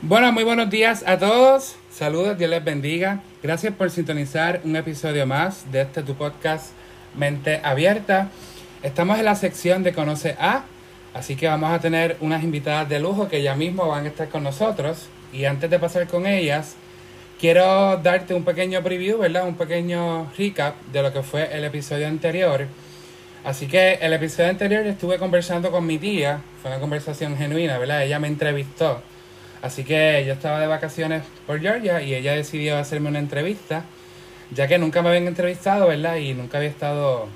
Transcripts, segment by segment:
Bueno, muy buenos días a todos. Saludos, Dios les bendiga. Gracias por sintonizar un episodio más de este tu podcast Mente Abierta. Estamos en la sección de Conoce a, así que vamos a tener unas invitadas de lujo que ya mismo van a estar con nosotros. Y antes de pasar con ellas, quiero darte un pequeño preview, ¿verdad? Un pequeño recap de lo que fue el episodio anterior. Así que el episodio anterior estuve conversando con mi tía, fue una conversación genuina, ¿verdad? Ella me entrevistó Así que yo estaba de vacaciones por Georgia y ella decidió hacerme una entrevista, ya que nunca me habían entrevistado, ¿verdad? Y nunca había estado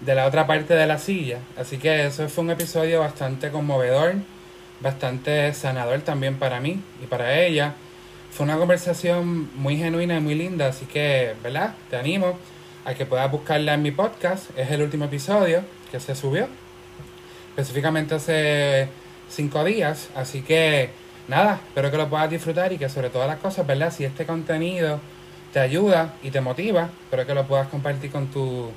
de la otra parte de la silla. Así que eso fue un episodio bastante conmovedor, bastante sanador también para mí y para ella. Fue una conversación muy genuina y muy linda, así que, ¿verdad? Te animo a que puedas buscarla en mi podcast. Es el último episodio que se subió, específicamente hace cinco días, así que nada, espero que lo puedas disfrutar y que sobre todas las cosas, ¿verdad? Si este contenido te ayuda y te motiva, espero que lo puedas compartir con tus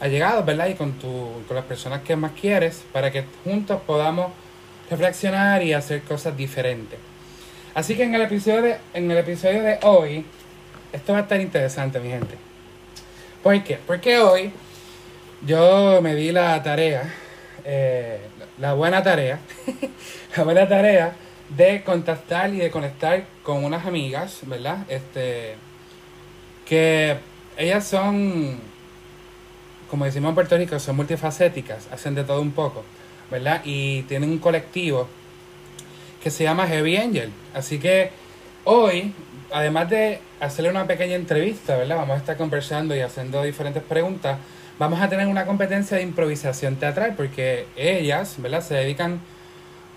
allegados, ¿verdad? Y con, tu, con las personas que más quieres para que juntos podamos reflexionar y hacer cosas diferentes. Así que en el episodio de, en el episodio de hoy, esto va a estar interesante, mi gente. ¿Por qué? Porque hoy yo me di la tarea, eh, la buena tarea, la buena tarea de contactar y de conectar con unas amigas, ¿verdad? Este, que ellas son, como decimos en Puerto Rico, son multifacéticas, hacen de todo un poco, ¿verdad? Y tienen un colectivo que se llama Heavy Angel. Así que hoy, además de hacerle una pequeña entrevista, ¿verdad? Vamos a estar conversando y haciendo diferentes preguntas. Vamos a tener una competencia de improvisación teatral porque ellas, ¿verdad? Se dedican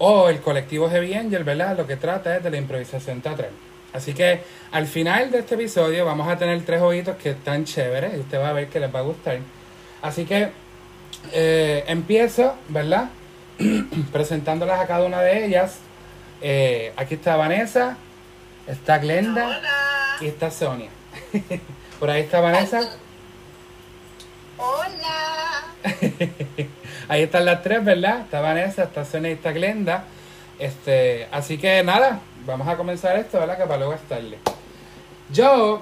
o el colectivo Heavy Angel, ¿verdad? Lo que trata es de la improvisación teatral. Así que al final de este episodio vamos a tener tres ojitos que están chéveres y usted va a ver que les va a gustar. Así que eh, empiezo, ¿verdad? Presentándolas a cada una de ellas. Eh, aquí está Vanessa, está Glenda y está Sonia. Por ahí está Vanessa. Hola. Ahí están las tres, ¿verdad? Está Vanessa, está Sonia y está Glenda. Este, así que nada, vamos a comenzar esto, ¿verdad? Que para luego estarle. Yo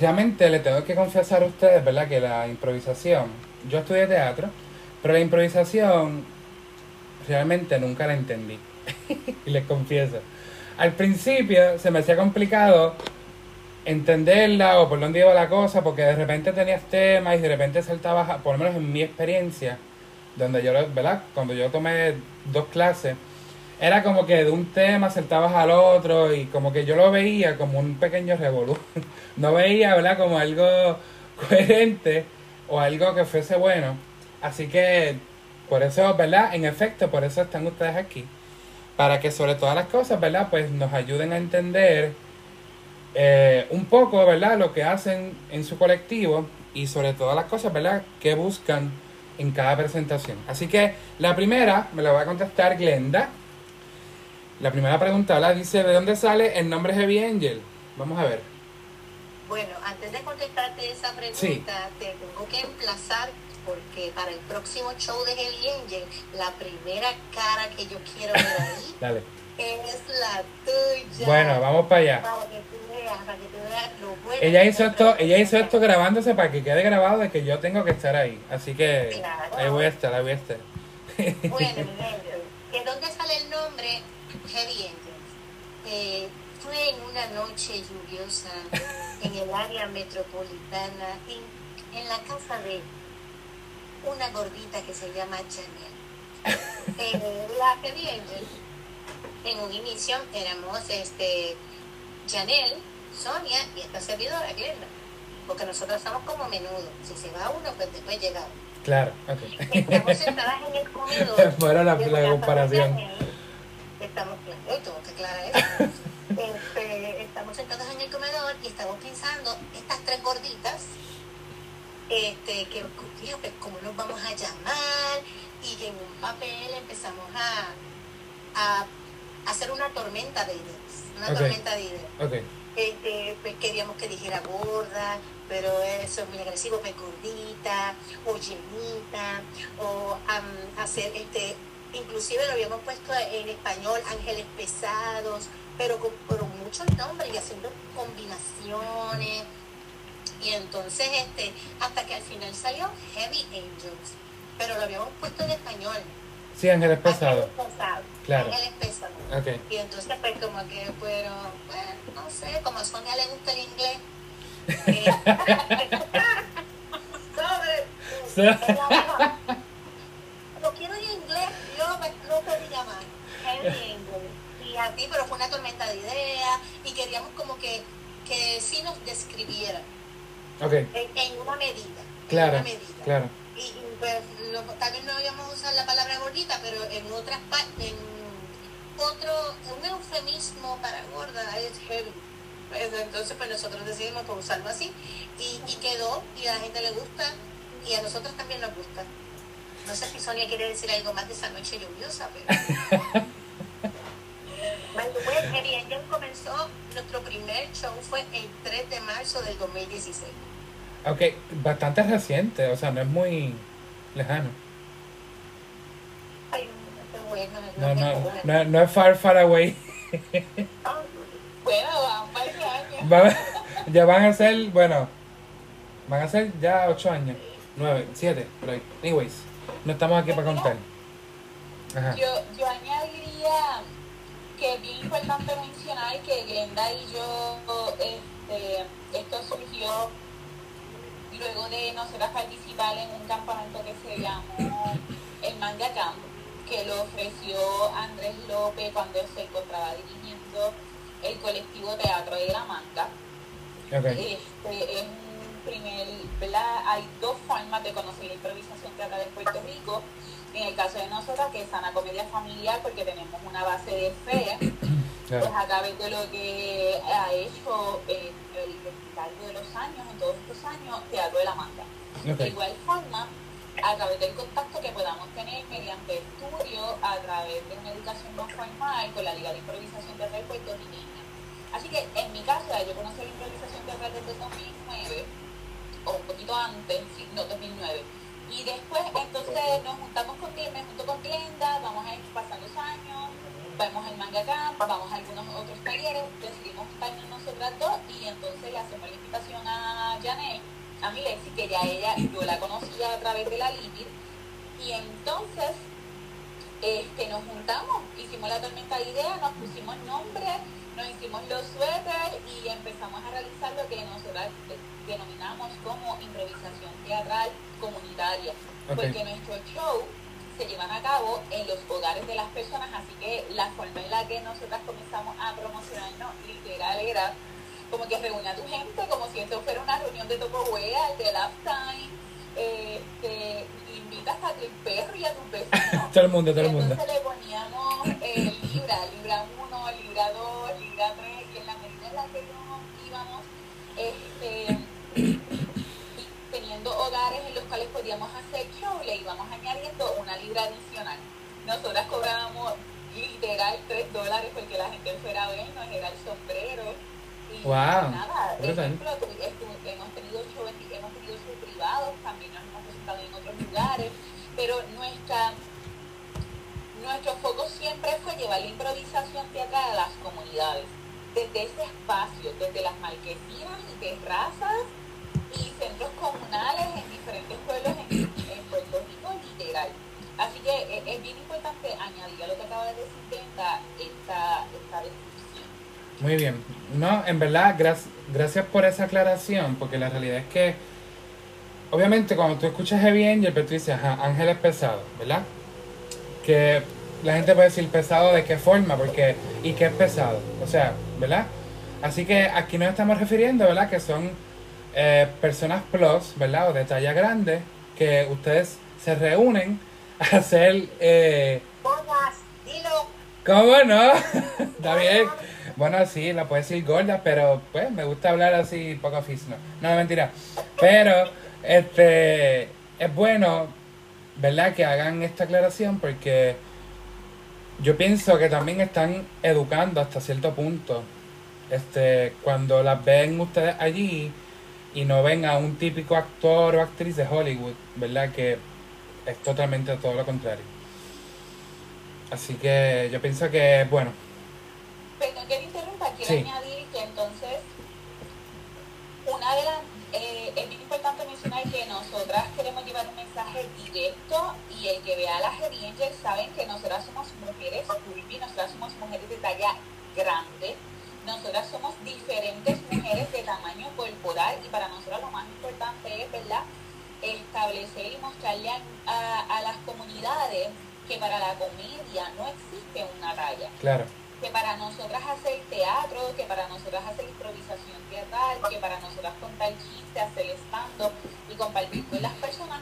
realmente le tengo que confesar a ustedes, ¿verdad? Que la improvisación, yo estudié teatro, pero la improvisación realmente nunca la entendí. y les confieso. Al principio se me hacía complicado entenderla o por dónde iba la cosa, porque de repente tenías temas y de repente saltabas, por lo menos en mi experiencia, donde yo, ¿verdad? Cuando yo tomé dos clases, era como que de un tema saltabas al otro y como que yo lo veía como un pequeño revolú. No veía, ¿verdad? Como algo coherente o algo que fuese bueno. Así que por eso, ¿verdad? En efecto, por eso están ustedes aquí. Para que sobre todas las cosas, ¿verdad? Pues nos ayuden a entender eh, un poco, ¿verdad? Lo que hacen en su colectivo y sobre todas las cosas, ¿verdad? Que buscan en cada presentación. Así que la primera me la va a contestar Glenda. La primera pregunta, ¿verdad? Dice, ¿de dónde sale el nombre Heavy Angel? Vamos a ver. Bueno, antes de contestarte esa pregunta, te tengo que emplazar porque para el próximo show de Heavy Angel, la primera cara que yo quiero ver ahí Dale. Es la tuya. Bueno, vamos para allá. Para que tú veas, para que tú veas lo bueno Ella hizo es esto, ella hizo esto grabándose para que quede grabado de que yo tengo que estar ahí. Así que Claro. ahí voy a estar, ahí voy a estar. Bueno, ¿de dónde sale el nombre Heavy Angels? Eh, fue en una noche lluviosa en el área metropolitana, en, en la casa de una gordita que se llama Chanel. Eh, la Heavy Angels, en un inicio éramos este, Chanel, Sonia y esta servidora, Glenda. Porque nosotros estamos como menudo. Si se va uno, pues después llega otro. Claro, ok. Estamos sentadas en el comedor. Fuera la- la comparación. Janel. Estamos, claro, tengo que aclarar eso. Este, estamos sentados en el comedor y estamos pensando, estas tres gorditas, este, que, ¿cómo nos vamos a llamar? Y en un papel empezamos a, a hacer una tormenta de ideas. Una tormenta de ideas. Ok. Este, pues queríamos que dijera gorda, pero eso es muy agresivo, pues gordita, o llenita, o am, hacer este inclusive lo habíamos puesto en español, Ángeles Pesados, pero con, con muchos nombres y haciendo combinaciones. Y entonces, este, hasta que al final salió Heavy Angels, pero lo habíamos puesto en español. Sí, Ángeles Pesados. Ángeles Pesados. Claro. Ángeles Pesados. Ok. Y entonces, pues, como que, pero, pues, no sé, como a Sonia le gusta el inglés. eh, dijo, Lo quiero en inglés, yo me lo pedí llamar. Angel. Y así, pero fue una tormenta de ideas y queríamos como que, que sí nos describieran Ok, en, en una medida. En claro, una medida. claro. Pues, lo- tal vez no íbamos a usar la palabra gordita, pero en otras partes, en otro, un eufemismo para gorda es heavy. Pues, entonces, pues nosotros decidimos pues, usarlo así y, y quedó y a la gente le gusta y a nosotros también nos gusta. No sé si Sonia quiere decir algo más de esa noche lluviosa, pero... Angel comenzó, nuestro primer show fue el 3 de marzo del 2016. Ok, bastante reciente, o sea, no es muy lejano. Ay, No, no, no, no es far, far away. Bueno, van ya van a ser, bueno, van a ser ya ocho años, nueve, siete, por ahí. Anyways, no estamos aquí para contar. Ajá. Yo, yo añadiría que es bien importante mencionar que Glenda y yo, este, esto surgió luego de nosotras participar en un campamento que se llamó el Manga Camp, que lo ofreció Andrés López cuando se encontraba dirigiendo el colectivo Teatro de la Manga. Este es un primer, ¿verdad? Hay dos formas de conocer la improvisación teatral en Puerto Rico. En el caso de nosotras, que es sana comedia familiar, porque tenemos una base de fe, claro. a través de lo que ha hecho eh, el largo de los años, en todos estos años, Teatro de la Manga. De igual forma, a través del contacto que podamos tener mediante estudio, a través de una educación no formal con la Liga de Improvisación Teatral Puertorriqueña. Así que en mi caso, yo conocí la improvisación teatral desde 2009, o un poquito antes, no, 2009. Y después, entonces, nos juntamos con me junto con Glenda, vamos a ir pasando los años, vamos al Manga Camp, vamos a algunos otros talleres, decidimos juntarnos nosotras dos y entonces le hacemos la invitación a Janet, a mi Lexi, que ya ella, yo la conocía a través de la Lipid, y entonces este, nos juntamos, hicimos la tormenta de ideas, nos pusimos nombre, nos hicimos los suéteres y empezamos a realizar lo que nosotras de- denominamos como improvisación teatral comunitaria, porque nuestros shows se llevan a cabo en los hogares de las personas, así que la forma en la que nosotras comenzamos a promocionarnos literal era como que reúne a tu gente, como si esto fuera una reunión de Topowea, de Last Time, este, invitas a tu perro y a tus vecinos. todo el mundo, todo el mundo. entonces le poníamos eh, libra, libra 1, libra 2, libra 3, y en la medida en la que íbamos, este, hogares en los cuales podíamos hacer show, le íbamos añadiendo una libra adicional. Nosotras cobrábamos literal 3 dólares porque la gente fuera a vernos, era el sombrero. Y Wow, nada, ejemplo, hemos tenido show, en- hemos tenido show privados, también nos hemos presentado en otros lugares, pero nuestra nuestro foco siempre fue llevar la improvisación teatral a las comunidades, desde ese espacio, desde las marquesinas y terrazas y centros comunales en diferentes pueblos en, en Puerto Rico literal. Así que eh, es, bien importante añadir a lo que acaba de decir Brenda esta, esta descripción. Muy bien. No, en verdad, gracias, gracias por esa aclaración, porque la realidad es que, obviamente, cuando tú escuchas Heavy Angel, pero tú dices, ajá, Ángel es pesado, ¿verdad? Que la gente puede decir pesado de qué forma, porque, y qué es pesado, o sea, ¿verdad? Así que aquí nos estamos refiriendo, ¿verdad? Que son eh, personas plus, ¿verdad? O de talla grande, que ustedes se reúnen a hacer, eh, Gordas, dilo. ¿Cómo no? Está bien. Bueno, sí, la puedes decir gorda, pero pues me gusta hablar así poco físico. No, no, mentira. Pero, este, es bueno, ¿verdad? Que hagan esta aclaración porque yo pienso que también están educando hasta cierto punto. Este, cuando las ven ustedes allí y no ven a un típico actor o actriz de Hollywood, ¿verdad? Que es totalmente todo lo contrario. Así que yo pienso que, bueno, Perdón que te interrumpa, quiero Sí. añadir que entonces una de las eh, es bien importante mencionar que nosotras queremos llevar un mensaje directo y el que vea a las Angels saben que nosotras somos mujeres curvy, nosotras somos mujeres de talla grande, nosotras somos diferentes mujeres de tamaño corporal y para nosotras lo más importante es, ¿verdad? establecer y mostrarle a, a- a las comunidades que para la comedia no existe una claro, que para nosotras hacer teatro, que para nosotras hacer improvisación teatral, que para nosotras contar chistes, hacer stand y compartir con las personas,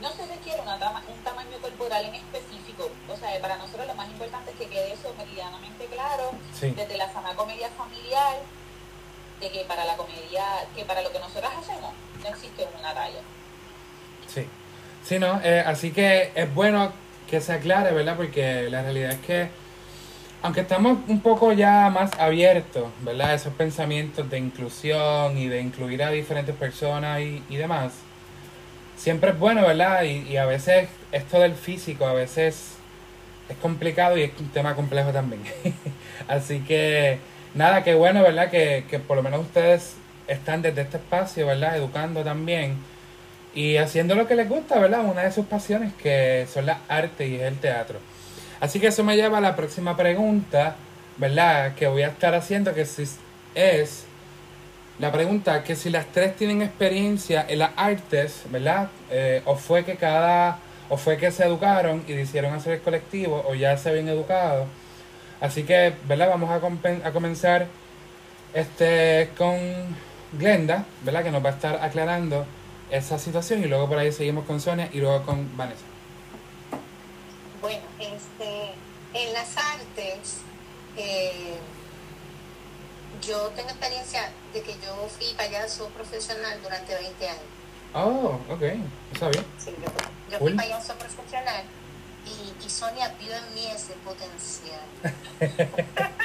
no se requiere una tama- un tamaño corporal en específico. O sea, para nosotros lo más importante es que quede eso meridianamente claro, sí, desde la sana comedia familiar, de que para la comedia, que para lo que nosotras hacemos, no existe una talla. sí. Sí, ¿no? Eh, así que es bueno que se aclare, ¿verdad? Porque la realidad es que, aunque estamos un poco ya más abiertos, ¿verdad? a Esos pensamientos de inclusión y de incluir a diferentes personas y, y demás, siempre es bueno, ¿verdad? Y, y a veces esto del físico, a veces es complicado y es un tema complejo también. Así que, nada, qué bueno, ¿verdad? Que, que por lo menos ustedes están desde este espacio, ¿verdad? Educando también y haciendo lo que les gusta, ¿verdad? Una de sus pasiones que son las artes y es el teatro. Así que eso me lleva a la próxima pregunta, ¿verdad? Que voy a estar haciendo, que si es la pregunta que si las tres tienen experiencia en las artes, ¿verdad? Eh, o fue que cada, o fue que se educaron y decidieron hacer el colectivo, o ya se habían educado. Así que, ¿verdad? Vamos a, comenzar este con Glenda, ¿verdad? Que nos va a estar aclarando esa situación y luego por ahí seguimos con Sonia y luego con Vanessa. Bueno, este, en las artes, eh, yo tengo experiencia de que yo fui payaso profesional durante 20 años. Oh, ok, está bien. Sí, yo, yo Cool. fui payaso profesional y, y Sonia vio en mí ese potencial.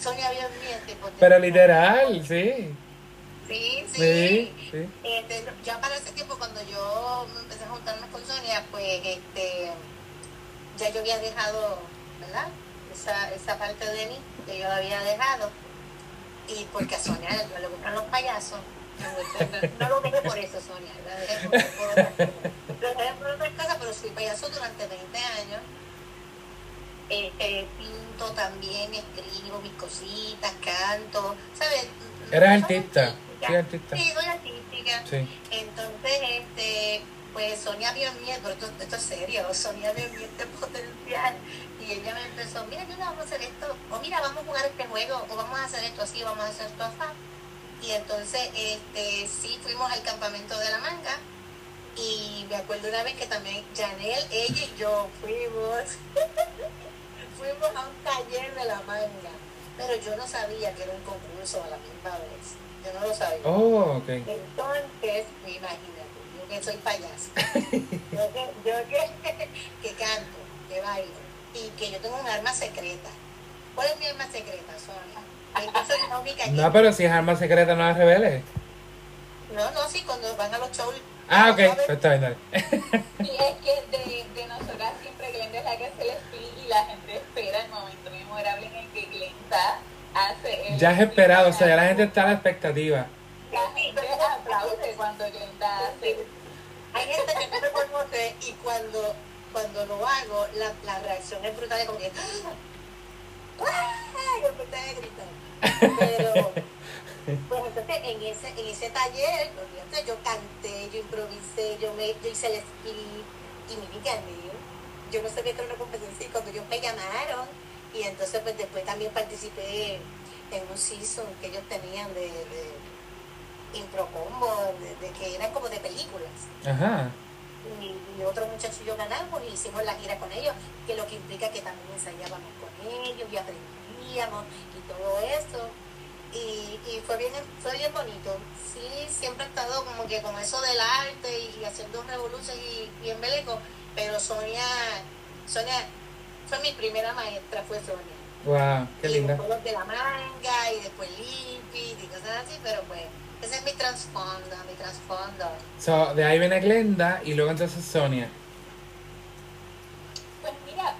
Sonia vio en mí ese potencial. Pero literal, sí. Sí, sí. Sí, sí. Este, ya para ese tiempo, cuando yo empecé a juntarme con Sonia, pues este, ya yo había dejado, ¿verdad? Esa, esa parte de mí que yo había dejado. Y porque a Sonia le gustan los payasos. No lo dejé por eso, Sonia. La dejé por. Lo dejé por otras cosas, pero fui payaso durante 20 años. Este, pinto también, escribo mis cositas, canto, ¿sabes? Eres Soy artista. Sí, artística. artista. Sí, soy artística. Sí. Entonces, este, pues Sonia mí, pero esto, esto es serio, Sonia mí este potencial y ella me empezó, mira, yo vamos a hacer esto, o mira, vamos a jugar este juego, o vamos a hacer esto así, vamos a hacer esto así. Y entonces, este, sí, fuimos al campamento de la manga y me acuerdo una vez que también Janel, ella y yo fuimos, fuimos a un taller de la manga, pero yo no sabía que era un concurso a la misma vez, yo no lo sabía. Oh, ok. Entonces, imagínate, yo que soy payaso, yo que, yo que, que canto, que bailo, y que yo tengo un arma secreta. ¿Cuál es mi arma secreta, Sonia? Entonces, no, mi cañita. No, pero si es arma secreta, no la reveles. No, no, sí, cuando van a los shows. Ah, ok, ¿sabes? pues está bien, dale. Y es que de, de nosotras siempre Glenda es la que hace el speech y la gente espera el momento memorable en el que Glenda hace el Ya es esperado, o sea, ya la gente está a la expectativa. La gente aplaude cuando Glenda hace. Hay gente que no me conoce y cuando, cuando lo hago, la, la reacción es brutal, es como que... ¡Ah! Yo empecé a gritar. Pero, pues entonces en ese, en ese taller, yo canté, yo improvisé, yo, me, yo hice el speech y me gané. Yo no sabía que era una competencia y cuando ellos me llamaron y entonces pues después también participé en un season que ellos tenían de, de impro combo, de, de que eran como de películas Ajá. y, y otros muchachos y yo ganamos y hicimos la gira con ellos, que lo que implica que también ensayábamos con ellos y aprendíamos y todo eso. Y, y fue bien fue bien bonito. Sí, siempre he estado como que con eso del arte y, y haciendo revoluciones y, y en Beleco, pero Sonia, Sonia fue mi primera maestra, fue Sonia. Wow, qué y linda. los de la manga y después Limpid y cosas así, pero pues ese es mi trasfondo, mi trasfondo. So, de ahí viene Glenda y luego entonces Sonia. Pues mira,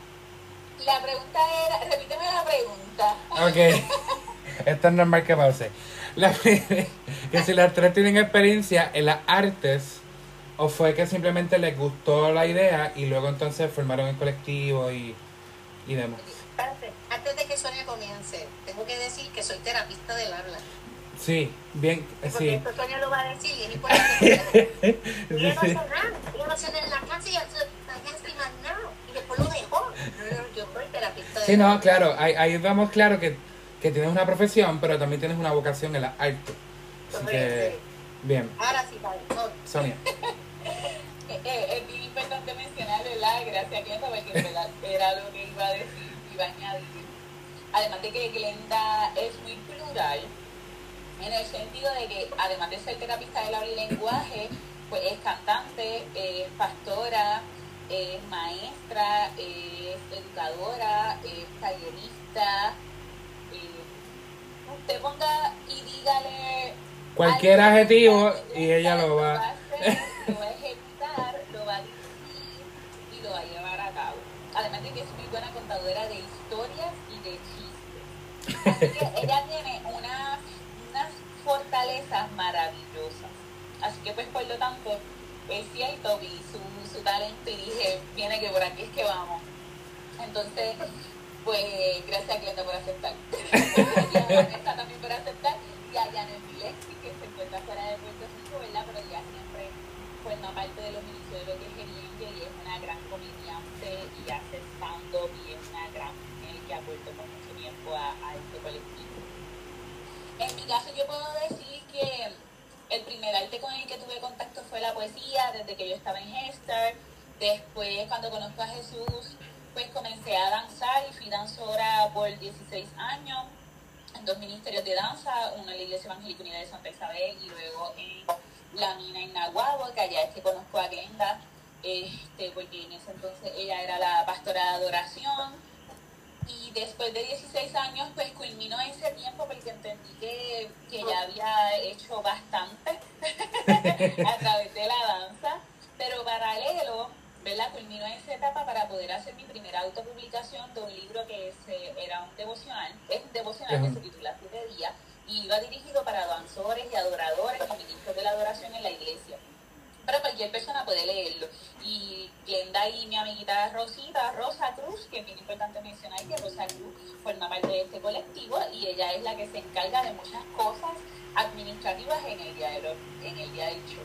La pregunta era, repíteme la pregunta. Ok. Esto es normal que pause. La, que si las tres tienen experiencia en las artes o fue que simplemente les gustó la idea y luego entonces formaron el colectivo y, y demás. Antes de que Sonia comience, tengo que decir que soy terapista del habla. Sí, bien, Porque sí. esto Sonia lo va a decir y es importante. Y yo no sé nada. Yo no sé nada en la casa y yo no más nada. Y después lo dejó. Yo soy terapista Sí, no, claro, ahí, ahí vamos claro que, que tienes una profesión, pero también tienes una vocación en la arte. Así que, bien, Ahora sí. No, Sonia. Eh, eh, es bien importante mencionar, ¿verdad? Gracias, Glenda, porque en verdad era lo que iba a decir, iba a añadir. Además de que Glenda es muy plural, en el sentido de que, además de ser terapista del habla y lenguaje, pues es cantante, es pastora, es maestra, es educadora, es tallerista. eh, usted ponga y dígale Cualquier adjetivo y ella lo va- a hacer, lo va a ejecutar, lo va a dirigir y lo va a llevar a cabo. Además de que es muy buena contadora de historias y de chistes. Así que ella tiene fortalezas maravillosas. Así que pues por lo tanto, es cierto, vi su, su talento y dije, viene que por aquí es que vamos. Entonces, pues gracias Glenda por aceptar. y a también por aceptar. Y a Janet Milexi, que se encuentra fuera de Puerto Rico, ¿verdad? Pero ya siempre forma parte de los inicios de lo que es Gerienge y es una gran comediante y hace stand-up y es una gran mujer que ha vuelto por mucho tiempo a, a este colectivo. En mi caso yo puedo decir que el primer arte con el que tuve contacto fue la poesía, desde que yo estaba en Hester. Después, cuando conozco a Jesús, pues comencé a danzar y fui danzora por 16 años en dos ministerios de danza, uno en la Iglesia Evangélica Unida de Santa Isabel y luego en la mina en Nahuatl, que allá es que conozco a Glenda, este, porque en ese entonces ella era la pastora de adoración. Y después de 16 años, pues culminó ese tiempo porque entendí que, que ya había hecho bastante a través de la danza, pero paralelo, ¿verdad? Culminó esa etapa para poder hacer mi primera autopublicación de un libro que se- era un devocional, es un devocional que se titula Siete Días y iba dirigido para danzores y adoradores y ministros de la adoración en la iglesia. Pero cualquier persona puede leerlo. Y Glenda y mi amiguita Rosita, Rosa Cruz, que es bien importante mencionar que Rosa Cruz forma parte de este colectivo y ella es la que se encarga de muchas cosas administrativas en el día, de lo- en el día del show.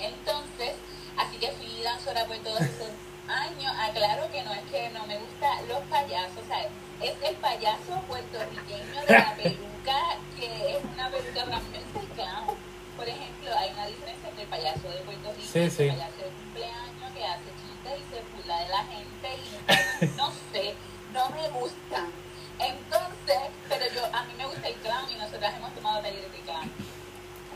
Entonces, así que fui danzora por todos esos años. Aclaro que no es que no me gustan los payasos, o sea, es el payaso puertorriqueño de la peluca, que es una peluca transversa y clown. Por ejemplo, hay una diferencia entre el payaso de Puerto Rico Sí, y el payaso de cumpleaños que hace chistes y se burla de la gente y no sé, no me gustan. Entonces, pero yo, a mí me gusta el clown y nosotras hemos tomado talleres de clown.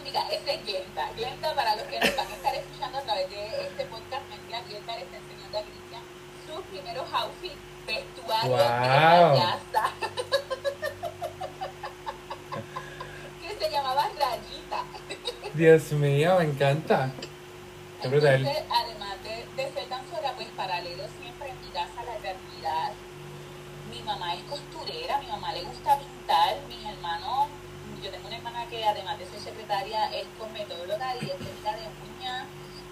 Mira, esa es Glenda. Glenda, para los que nos van a estar escuchando a través de este podcast, mentira, Glenda le está enseñando a Cristian sus primeros outfits vestuarios de Wow. payasa. Dios mío, me encanta. Además de, de ser danzora, pues paralelo siempre en mi casa la creatividad. Mi mamá es costurera, mi mamá le gusta pintar, mis hermanos, yo tengo una hermana que además de ser secretaria es cosmetóloga y es técnica de uñas.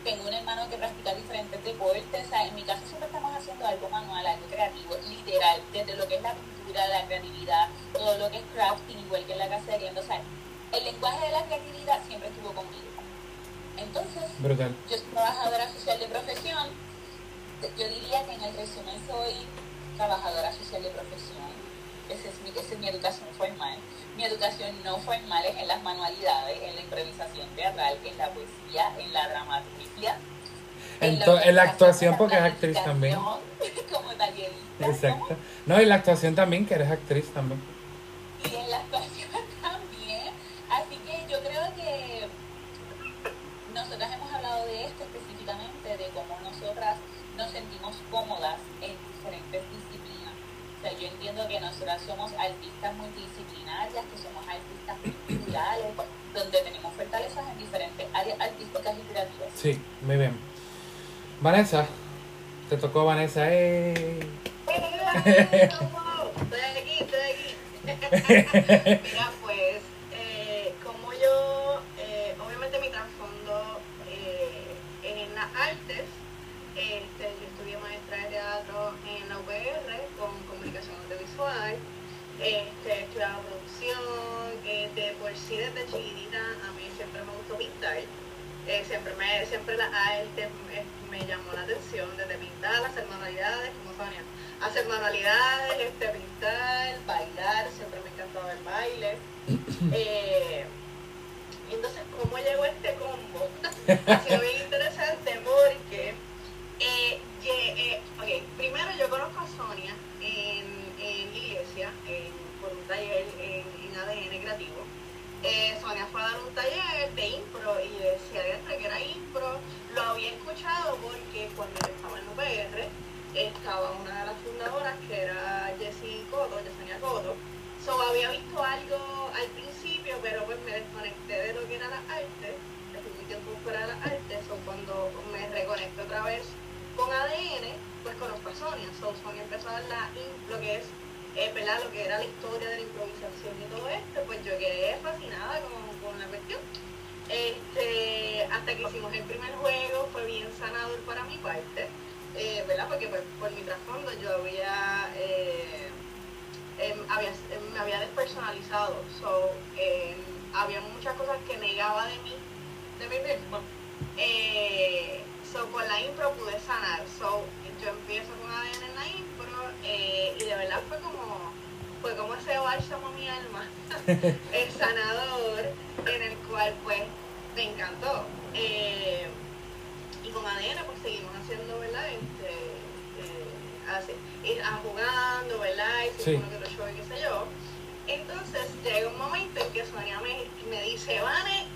Tengo un hermano que practica diferentes deportes. En mi casa siempre estamos haciendo algo manual, algo creativo, literal, desde lo que es la pintura, la creatividad, todo lo que es crafting, igual que en la Glenda. O sea, el lenguaje de la creatividad siempre estuvo conmigo. Entonces, Brutal. yo soy trabajadora social de profesión. Yo diría que en el resumen soy trabajadora social de profesión. Esa es mi, esa es mi educación formal. Mi educación no formal es en las manualidades, en la improvisación teatral, en la poesía, en la dramaturgia. En en la actuación, porque es actriz también. Como tallerista. Exacto. No, y la actuación también, que eres actriz también. y en la actuación también. Así que yo creo que nosotras hemos hablado de esto específicamente, de cómo nosotras nos sentimos cómodas en diferentes disciplinas. O sea, yo entiendo que nosotras somos artistas multidisciplinarias, que somos artistas culturales, donde tenemos fortalezas en diferentes áreas artísticas y creativas. Sí, muy bien. Vanessa, te tocó Vanessa. ¡eh! Mira, pues, eh, como yo, eh, obviamente mi trasfondo eh, en las artes, este, yo estudié maestra de teatro en la UPR con comunicación audiovisual, este, estudiaba producción, eh, de por sí desde chiquitita a mí siempre me gustó pintar. Eh, siempre me, siempre la arte me, me llamó la atención, desde pintar, hacer manualidades, como Sonia, hacer manualidades, este, pintar, bailar, siempre me encantaba el baile. Eh, entonces, ¿cómo llegó este combo? ha sido bien interesante porque, eh, ye- eh, ok, primero yo conozco a Sonia en, en iglesia, en- por un taller en, en ADN creativo. Eh, Sonia fue a dar un taller de impro y decía dentro que era impro. Lo había escuchado porque cuando estaba en UPR estaba una de las fundadoras que era Jessie Coto, Yesenia Coto. So, había visto algo al principio, pero pues me desconecté de lo que era la arte. Estuve un tiempo fuera de la arte. So, cuando me reconecto otra vez con ADN, pues conozco a Sonia. So, Sonia empezó a dar la, lo que es eh, ¿verdad? lo que era la historia de la improvisación y todo esto, pues yo quedé fascinada con, con la cuestión. Este, hasta que hicimos el primer juego fue bien sanador para mi parte, eh, ¿verdad? Porque pues, por mi trasfondo yo había, eh, em, había em, me había despersonalizado, so, em, había muchas cosas que negaba de mí, de mí misma. Eh, so, con la impro pude sanar. So, yo empiezo con ADN en la impro eh, y de verdad fue como, fue como ese bálsamo a mi alma, el sanador, en el cual pues me encantó. Eh, y con ADN pues seguimos haciendo, ¿verdad? Este, eh, así, ir a jugando, ¿verdad? Y Sí. uno que otro show y qué sé yo. Entonces llega un momento en que Sonia me, me dice, Vane,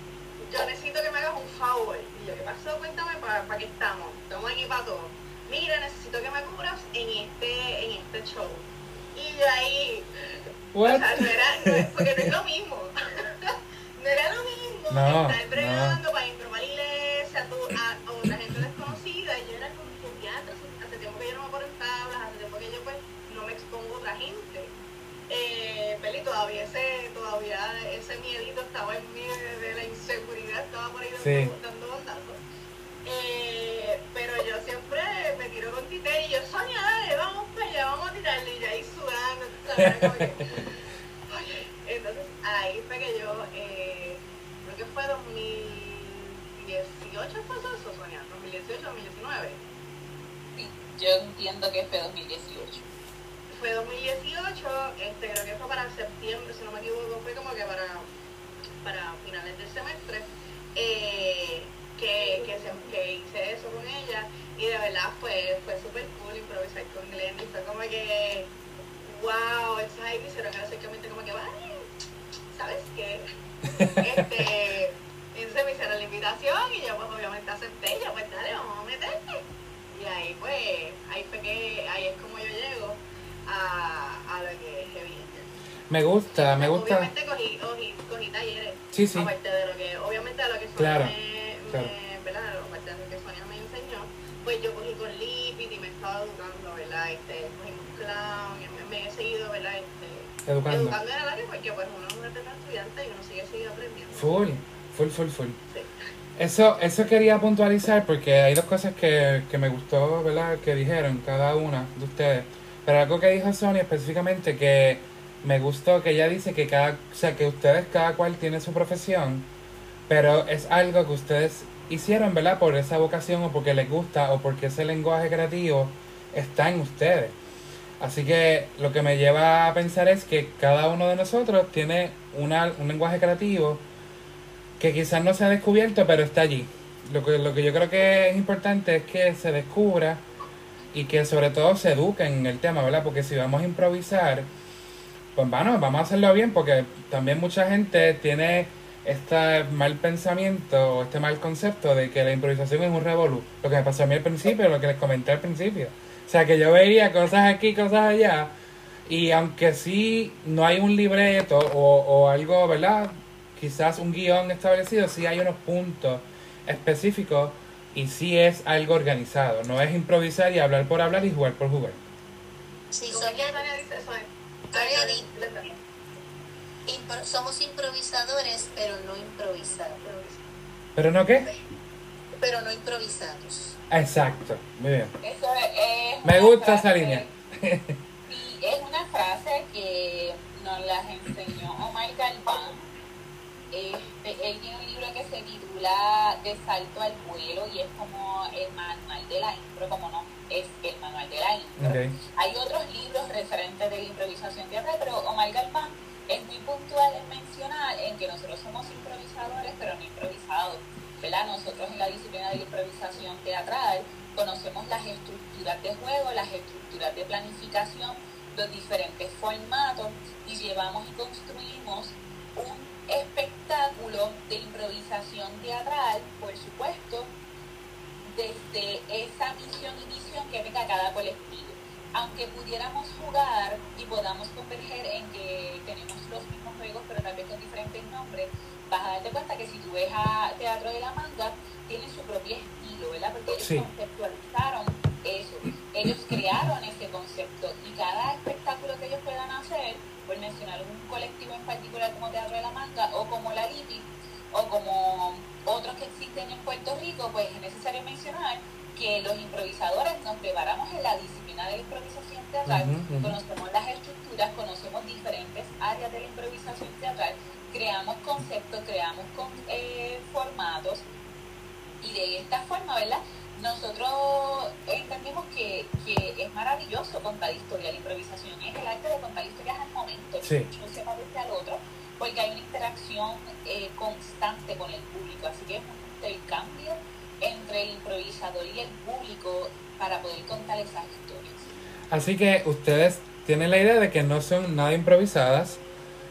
yo necesito que me hagas un favor. Y yo, ¿qué pasó? Cuéntame para qué estamos. Estamos aquí para todo. Mira, necesito que me cubras en este, en este show. Y yo ahí, o sea, no era, no porque no es lo mismo. no era lo mismo No, estar bregando para improbar iglesia tú, a, a otra gente desconocida. Y yo era como que "Diantre, hace, tiempo que yo no me paro en tablas, hace tiempo que yo pues no me expongo a otra gente. Eh, Peli, todavía ese, todavía ese miedito estaba en mí de, de la inseguridad, estaba por ahí dando, dando bandazos. Eh, pero yo siempre me tiro con Tite y yo, Sonia, dale, vamos para allá, vamos a tirarle. Y ahí sudando, entonces ahí fue que yo, eh, creo que fue 2018 fue eso, Sonia, 2018, 2019. Sí, Yo entiendo que fue 2018. Fue 2018, este, creo que fue para septiembre, si no me equivoco, fue como que para, para finales del semestre, eh, que, que, se- que hice eso con ella y de verdad fue, fue súper cool improvisar con Glenn y fue como que, wow, entonces ahí me hicieron básicamente como que, vale, ¿sabes qué? Este, entonces me hicieron la invitación y yo pues obviamente acepté, yo pues dale, vamos a meterle. Y ahí pues, ahí fue que, ahí es como yo llego a, a lo que es Heavy. Me gusta, me gusta. Obviamente cogí, cogí, cogí talleres, Sí, sí. aparte de lo que, obviamente de lo que Sonia Claro, claro. me- ¿verdad? Aparte de lo que Sonia me enseñó, pues yo cogí con Lipit y me estaba educando, ¿verdad? Este, cogimos clown, y me, he seguido, ¿verdad? Este, Educando. educando en el área porque pues uno es un estudiante y uno sigue, sigue aprendiendo. Full, full, full, full. Sí. Eso, eso quería puntualizar porque hay dos cosas que, que me gustó, ¿verdad? Que dijeron cada una de ustedes. Pero algo que dijo Sonia específicamente que me gustó, que ella dice que cada, o sea, que ustedes cada cual tiene su profesión, pero es algo que ustedes hicieron, ¿verdad? Por esa vocación o porque les gusta o porque ese lenguaje creativo está en ustedes. Así que lo que me lleva a pensar es que cada uno de nosotros tiene una, un lenguaje creativo que quizás no se ha descubierto, pero está allí. Lo que, lo que yo creo que es importante es que se descubra y que sobre todo se eduque en el tema, ¿verdad? Porque si vamos a improvisar, pues bueno, vamos a hacerlo bien, porque también mucha gente tiene este mal pensamiento o este mal concepto de que la improvisación es un revolú. Lo que me pasó a mí al principio, lo que les comenté al principio. O sea, que yo veía cosas aquí, cosas allá, y aunque sí no hay un libreto o, o algo, ¿verdad? Quizás un guion establecido, sí hay unos puntos específicos y sí es algo organizado. No es improvisar y hablar por hablar y jugar por jugar. Sí, ¿Cómo impro- somos improvisadores, pero no improvisados. ¿Pero no qué? Pero no improvisados. Exacto, muy bien. Eso es Me gusta esa línea. Y es una frase que nos las enseñó Omar Galván. Este, él tiene un libro que se titula De salto al vuelo y es como el manual de la impro, como no es el manual de la impro. Hay otros libros referentes de la improvisación teatral, pero Omar Galván es muy puntual en mencionar en que nosotros somos improvisadores, pero no improvisados. ¿verdad? Nosotros en la disciplina de improvisación teatral conocemos las estructuras de juego, las estructuras de planificación, los diferentes formatos y llevamos y construimos un espectáculo de improvisación teatral, por supuesto, desde esa misión y visión que tenga cada colectivo. Aunque pudiéramos jugar y podamos converger en que tenemos los mismos juegos, pero tal vez con diferentes nombres, vas a darte cuenta que si tú ves a Teatro de la Manga, tiene su propio estilo, ¿verdad? Porque ellos Sí. conceptualizaron eso, ellos crearon ese concepto y cada espectáculo que ellos puedan hacer, por mencionar un colectivo en particular como Teatro de la Manga o como La Lipi, o como otros que existen en Puerto Rico, pues es necesario mencionar que los improvisadores nos preparamos en la disciplina de la improvisación teatral, conocemos las estructuras, conocemos diferentes áreas de la improvisación teatral, creamos conceptos, creamos con, eh, formatos y de esta forma, ¿verdad? Nosotros entendemos que, que es maravilloso contar historia, la improvisación es el arte de contar historias al momento, Sí. no se parece al otro, porque hay una interacción eh, constante con el público, así que es un intercambio entre el improvisador y el público para poder contar esas historias. Así que ustedes tienen la idea de que no son nada improvisadas.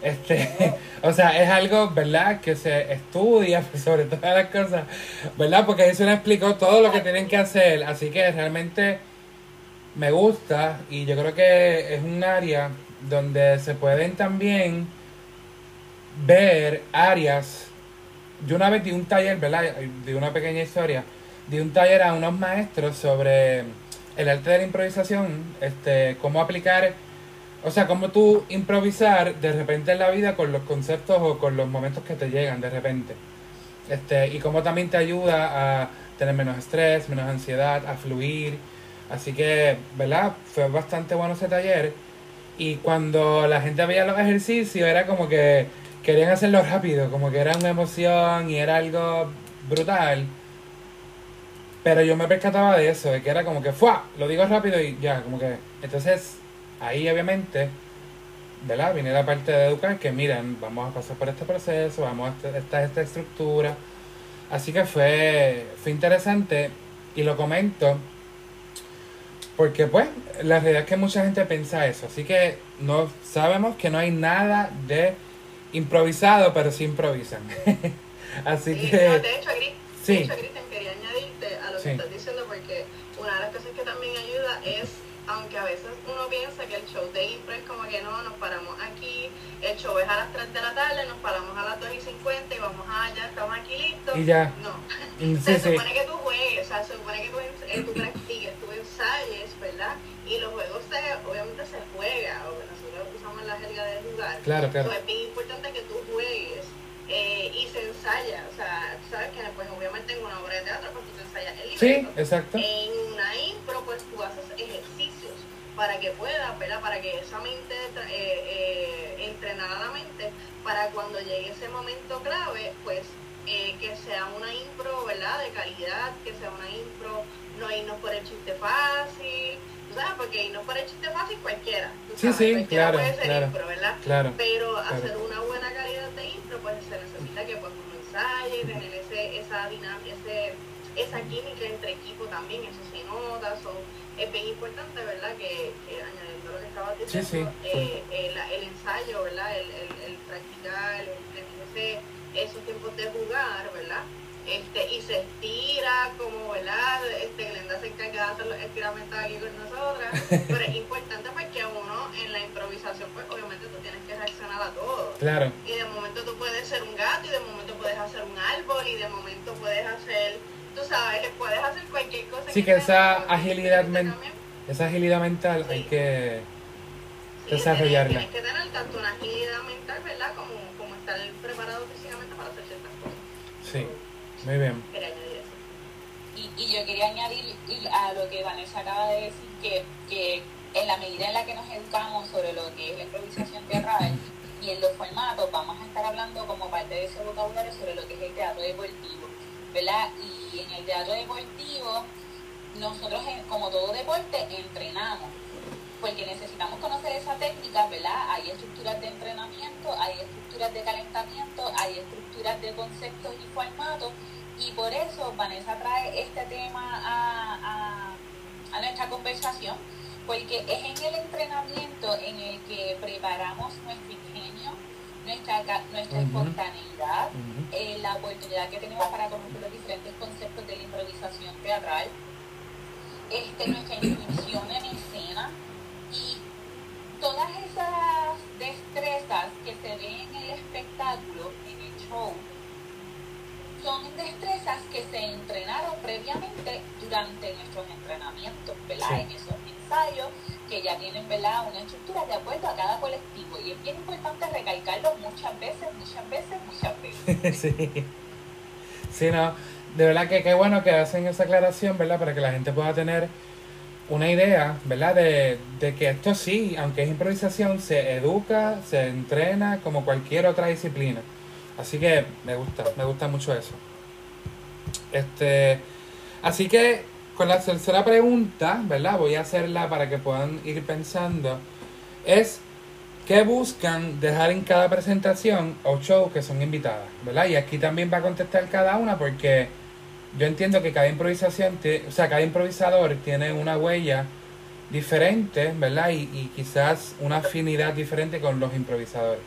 Este, o sea, es algo, ¿verdad? Que se estudia sobre todas las cosas, ¿verdad? Porque ahí se nos explicó todo lo que tienen que hacer. Así que realmente me gusta y yo creo que es un área donde se pueden también ver áreas. Yo una vez di un taller, ¿verdad? De una pequeña historia. Di un taller a unos maestros sobre el arte de la improvisación, este, cómo aplicar, o sea, cómo tú improvisar de repente en la vida con los conceptos o con los momentos que te llegan de repente. Este, y cómo también te ayuda a tener menos estrés, menos ansiedad, a fluir. Así que, ¿verdad? Fue bastante bueno ese taller. Y cuando la gente veía los ejercicios, era como que querían hacerlo rápido, como que era una emoción y era algo brutal. Pero yo me percataba de eso, de que era como que ¡fua! Lo digo rápido y ya, como que. Entonces, ahí obviamente, ¿verdad? Viene la parte de educar que miren, vamos a pasar por este proceso, vamos a este- esta, esta estructura. Así que fue, fue interesante y lo comento porque pues la realidad es que mucha gente piensa eso. Así que no sabemos que no hay nada de improvisado, pero sí improvisan. Así Sí, que no, de hecho, Gris, Sí. de hecho, Cristian, quería añadirte a lo Sí. que estás diciendo porque una de las cosas que también ayuda es, aunque a veces uno piensa que el show de impro es como que no, nos paramos aquí, el show es a las 3 de la tarde, nos paramos a las 2 y 50 y vamos allá, estamos aquí listos. Y ya. No. Mm, Se sí, sí. supone que tú juegues, o sea, se supone que tú, eh, tú practiques, tú ensayes, ¿verdad? Y los juegos se, obviamente se juega, usamos la jerga. Claro, claro. So, es bien importante que tú juegues eh, y se ensaya, o sea, tú sabes que pues obviamente en una obra de teatro pues tú te ensayas el Sí, libreto. exacto. En una impro pues tú haces ejercicios para que puedas, ¿verdad? Para que esa mente, eh, eh, entrenar a la mente, para cuando llegue ese momento clave, pues eh, que sea una impro, ¿verdad? De calidad, que sea una impro, no irnos por el chiste fácil, sabes, porque irnos por el chiste fácil cualquiera, Sí, sí, cualquiera claro, puede ser claro. impro, ¿verdad? Claro. Pero hacer una buena calidad de impro, pues se necesita que pues uno ensaye, tener ese, esa dinámica, ese, esa química entre equipo también, eso se nota, so, es bien importante, ¿verdad? Que, que añadiendo lo que estabas diciendo, sí, eh, el, el ensayo, ¿verdad? El, el, el practicar, el tener ese, esos tiempos de jugar, ¿verdad? Este, y se estira como, ¿verdad? Este, Glenda se encarga de hacer los estiramientos aquí con nosotras, pero es importante porque uno en la improvisación, pues obviamente tú tienes que reaccionar a todo. Claro. Y de momento tú puedes ser un gato y de momento puedes hacer un árbol y de momento puedes hacer, tú sabes, puedes hacer cualquier cosa. Sí, que esa sea agilidad también. men- esa agilidad mental hay que Sí, desarrollarla. Tienes, tienes que tener tanto una agilidad mental, ¿verdad? Como estar preparado físicamente para hacer ciertas cosas. Sí, muy bien. Y, y yo quería añadir a lo que Vanessa acaba de decir, que, que en la medida en la que nos educamos sobre lo que es la improvisación teatral y en los formatos, vamos a estar hablando como parte de ese vocabulario sobre lo que es el teatro deportivo, ¿verdad? Y en el teatro deportivo, nosotros, como todo deporte, entrenamos, porque necesitamos conocer esa técnica, ¿verdad? Hay estructuras de entrenamiento, hay estructuras de calentamiento, hay estructuras de conceptos y formatos, y por eso Vanessa trae este tema a, a- a nuestra conversación, porque es en el entrenamiento en el que preparamos nuestro ingenio, nuestra, nuestra Ujú. espontaneidad, Ujú. eh, la oportunidad que tenemos para conocer los diferentes conceptos de la improvisación teatral, este, nuestra intuición en escena todas esas destrezas que se ven en el espectáculo, en el show, son destrezas que se entrenaron previamente durante nuestros entrenamientos, ¿verdad? Sí. En esos ensayos que ya tienen, ¿verdad? Una estructura de acuerdo a cada colectivo. Y es bien importante recalcarlo muchas veces, muchas veces, muchas veces. sí. Sí, no. De verdad que qué bueno que hacen esa aclaración, ¿verdad? Para que la gente pueda tener una idea, ¿verdad? De, de que esto sí, aunque es improvisación, se educa, se entrena como cualquier otra disciplina. Así que me gusta, me gusta mucho eso. Este, así que con la tercera pregunta, ¿verdad? Voy a hacerla para que puedan ir pensando. Es ¿Qué buscan dejar en cada presentación o show que son invitadas? ¿Verdad? Y aquí también va a contestar cada una porque yo entiendo que cada improvisación, tie- o sea, cada improvisador tiene una huella diferente, ¿verdad? Y, y quizás una afinidad diferente con los improvisadores.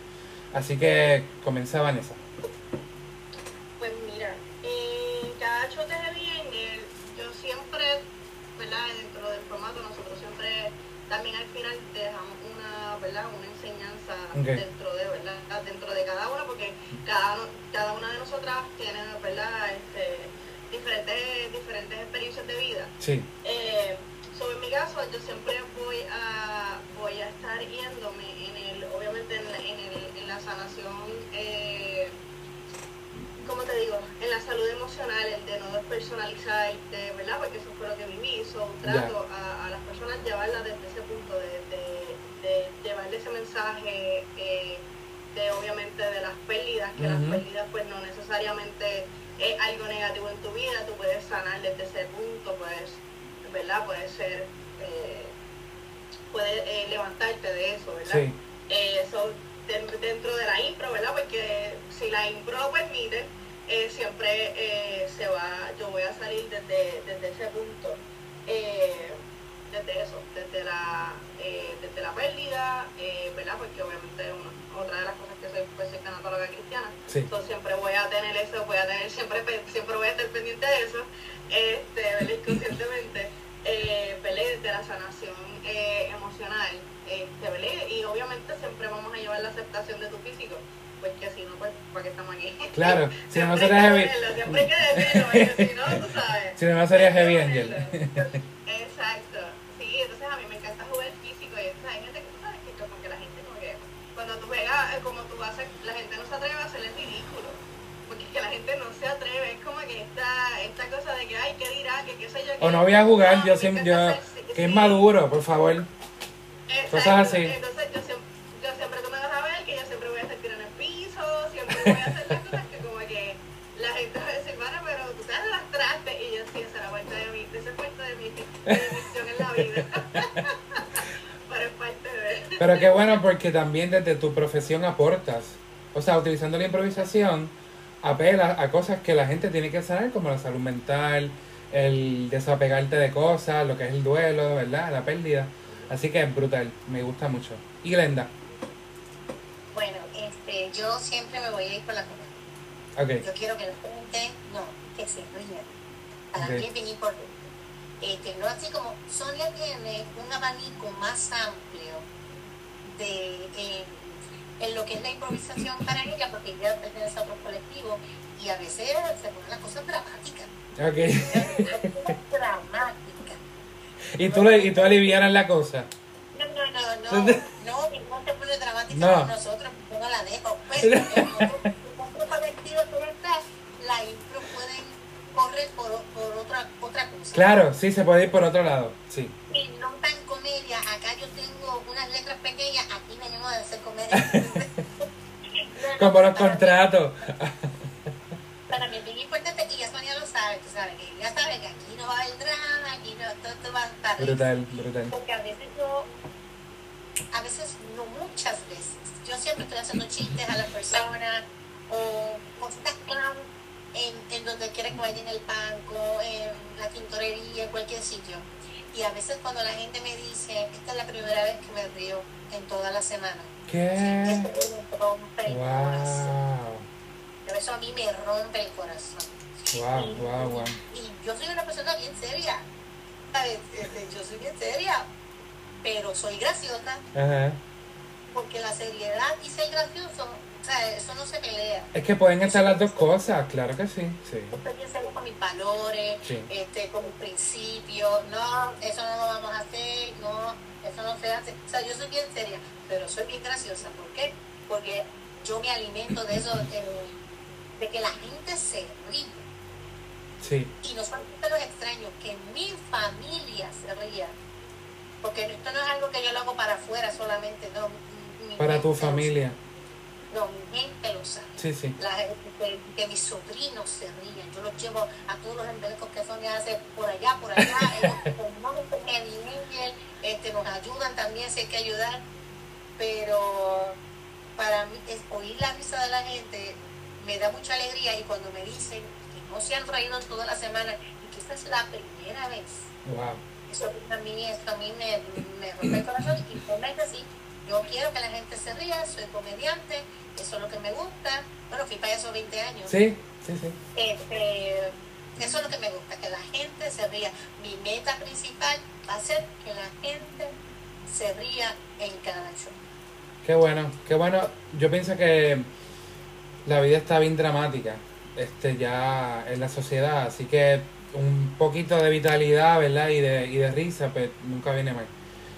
Así que comienza Vanessa. Pues mira, en cada show de Angel, yo siempre, ¿verdad? Dentro del formato, nosotros siempre también al final dejamos una, ¿verdad? Una enseñanza Ok. dentro de, Sí, Eh, sobre mi caso, yo siempre voy a voy a estar yéndome en el, obviamente en la, en el, en la sanación, eh, ¿cómo te digo? En la salud emocional, el de no despersonalizar, de, ¿verdad? Porque eso fue lo que viví, so, trato a, a las personas llevarlas desde ese punto, de, de, de llevarle ese mensaje, eh, de obviamente de las pérdidas, que las pérdidas pues no necesariamente es algo negativo en tu vida, tú puedes sanar desde ese punto, puedes, ¿verdad? Puede ser, eh, puedes eh, levantarte de eso, ¿verdad? sí, Eh, so, dentro de la impro, ¿verdad? Porque si la impro lo permite, eh, siempre se va, yo voy a salir desde, desde ese punto, desde eso, desde la, eh, desde la pérdida, eh, ¿verdad? Porque obviamente una- otra de las cosas que soy, pues soy tanatóloga cristiana, sí. So, siempre voy a tener eso, voy a tener, siempre, siempre voy a estar pendiente de eso, este, ¿verdad? inconscientemente, eh, ¿verdad? de la sanación eh, emocional, este, ¿verdad? y obviamente siempre vamos a llevar la aceptación de tu físico, porque si no, pues, ¿para qué estamos aquí? Claro, si no, sería heavy. Siempre hay que decirlo, porque si no, tú sabes. Si no, no sería Heavy. Angel. Exacto, O no voy a jugar, yo siempre, yo, que es maduro, por favor. Cosas así. Entonces yo siempre, yo siempre tú me vas a ver que yo siempre voy a estar tirando el piso, siempre voy a hacer las cosas que como que la gente va a decir, bueno, pero tú te arrastraste y yo sí, esa era parte de mi, esa es parte de mi, de mi misión en la vida. pero es parte de Pero qué bueno porque también desde tu profesión aportas. O sea, utilizando la improvisación, apela a cosas que la gente tiene que saber, como la salud mental, el desapegarte de cosas, lo que es el duelo, ¿verdad? La pérdida. Así que es brutal, me gusta mucho. Y Glenda, Bueno, este, yo siempre me voy a ir por la comedia. ok, Yo quiero que la gente, no, que se rían. Para Ok. mí es bien importante. Este, no así como Sonia tiene un abanico más amplio de eh, en lo que es la improvisación para ella, porque ella pertenece a otros colectivos y a veces se ponen las cosas dramáticas. Ok. dramática. y tú, le- y tú aliviaras la cosa. No, no, no, no, no, no se pone dramática No. con nosotros, yo no la dejo. Pues, la impro pueden correr por, por otra, otra cosa. Claro, sí, se puede ir por otro lado, sí. Y no tan comedia, acá yo tengo unas letras pequeñas, aquí venimos a hacer comedia. Como los contratos. Para mí es bien importante y ya Sonia lo sabe, tú sabes, que ya sabe que aquí no va a haber drama, aquí Brutal, brutal. Porque a veces yo, a veces no muchas veces, yo siempre estoy haciendo chistes a las personas o cositas clown en, en donde quiera que vaya en el banco, en la tintorería, en cualquier sitio. Y a veces cuando la gente me dice, esta es la primera vez que me río en toda la semana. ¿Qué? Eso me rompe el corazón. Wow. Pero eso a mí me rompe el corazón. Wow, wow, wow. Y yo soy una persona bien seria. Este, Yo soy bien seria, pero soy graciosa, Ajá. porque la seriedad y ser gracioso, o sea, eso no se pelea. Es que pueden estar las dos cosas, claro que sí, sí. Estoy bien seria con mis valores, Sí. este, con mis principios. No, eso no lo vamos a hacer, no, eso no se hace. O sea, yo soy bien seria, pero soy bien graciosa. ¿Por qué? Porque yo me alimento de eso, de, de que la gente se ríe. Sí, y no solamente los extraños, que mi familia se ría. Porque esto no es algo que yo lo hago para afuera solamente, no. mi- para tu familia. No, mi gente lo sabe. Sí, sí. La que, que mis sobrinos se rían. Yo los llevo a todos los embelecos que Sonia hace por allá, por allá. Ellos este, nos ayudan también si hay que ayudar. Pero para mí, es, oír la risa de la gente me da mucha alegría. Y cuando me dicen no se han toda la semana y que esta es la primera vez, Wow. eso a mí, eso a mí me, me rompe el corazón. Y realmente sí, yo quiero que la gente se ría, soy comediante, eso es lo que me gusta. Bueno, fui para esos 20 años. Sí, sí, sí. Este, eso es lo que me gusta, que la gente se ría. Mi meta principal va a ser que la gente se ría en cada show. Qué bueno, qué bueno. Yo pienso que la vida está bien dramática este ya en la sociedad, así que un poquito de vitalidad, ¿verdad? Y de, y de risa, pues nunca viene mal.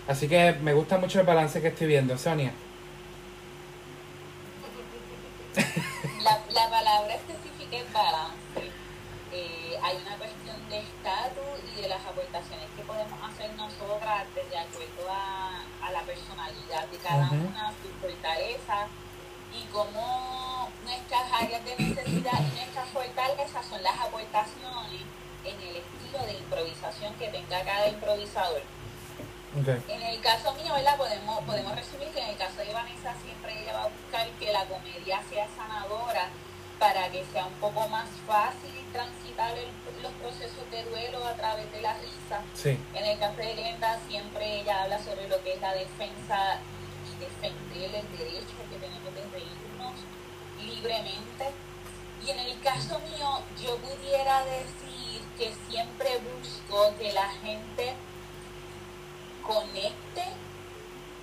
Así que me gusta mucho el balance que estoy viendo, Sonia. La, la palabra específica es balance. Eh, hay una cuestión de estatus y de las aportaciones que podemos hacer nosotras de acuerdo a, a la personalidad de cada una, sus fortalezas y cómo nuestras áreas de necesidad y nuestras fortalezas son las aportaciones en el estilo de improvisación que tenga cada improvisador. Okay. En el caso mío, ¿verdad? Podemos, podemos resumir que en el caso de Vanessa siempre ella va a buscar que la comedia sea sanadora para que sea un poco más fácil transitar el- los procesos de duelo a través de la risa. Sí, En el caso de Glenda siempre ella habla sobre lo que es la defensa y defender el derecho que tenemos de reírnos libremente. Y en el caso mío, yo pudiera decir que siempre busco que la gente conecte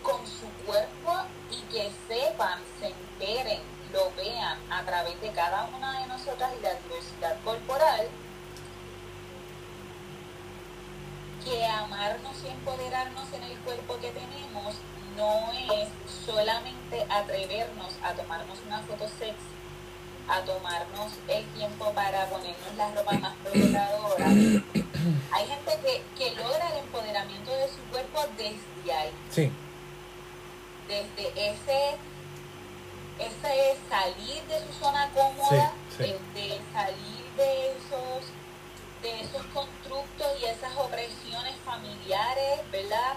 con su cuerpo y que sepan, se enteren, lo vean a través de cada una de nosotras y la diversidad corporal, que amarnos y empoderarnos en el cuerpo que tenemos no es solamente atrevernos a tomarnos una foto sexy, a tomarnos el tiempo para ponernos la ropa más provocadora. Hay gente que, que logra el empoderamiento de su cuerpo desde ahí, sí, desde ese, ese salir de su zona cómoda, Sí, sí. desde salir de esos de esos constructos y esas opresiones familiares, ¿verdad?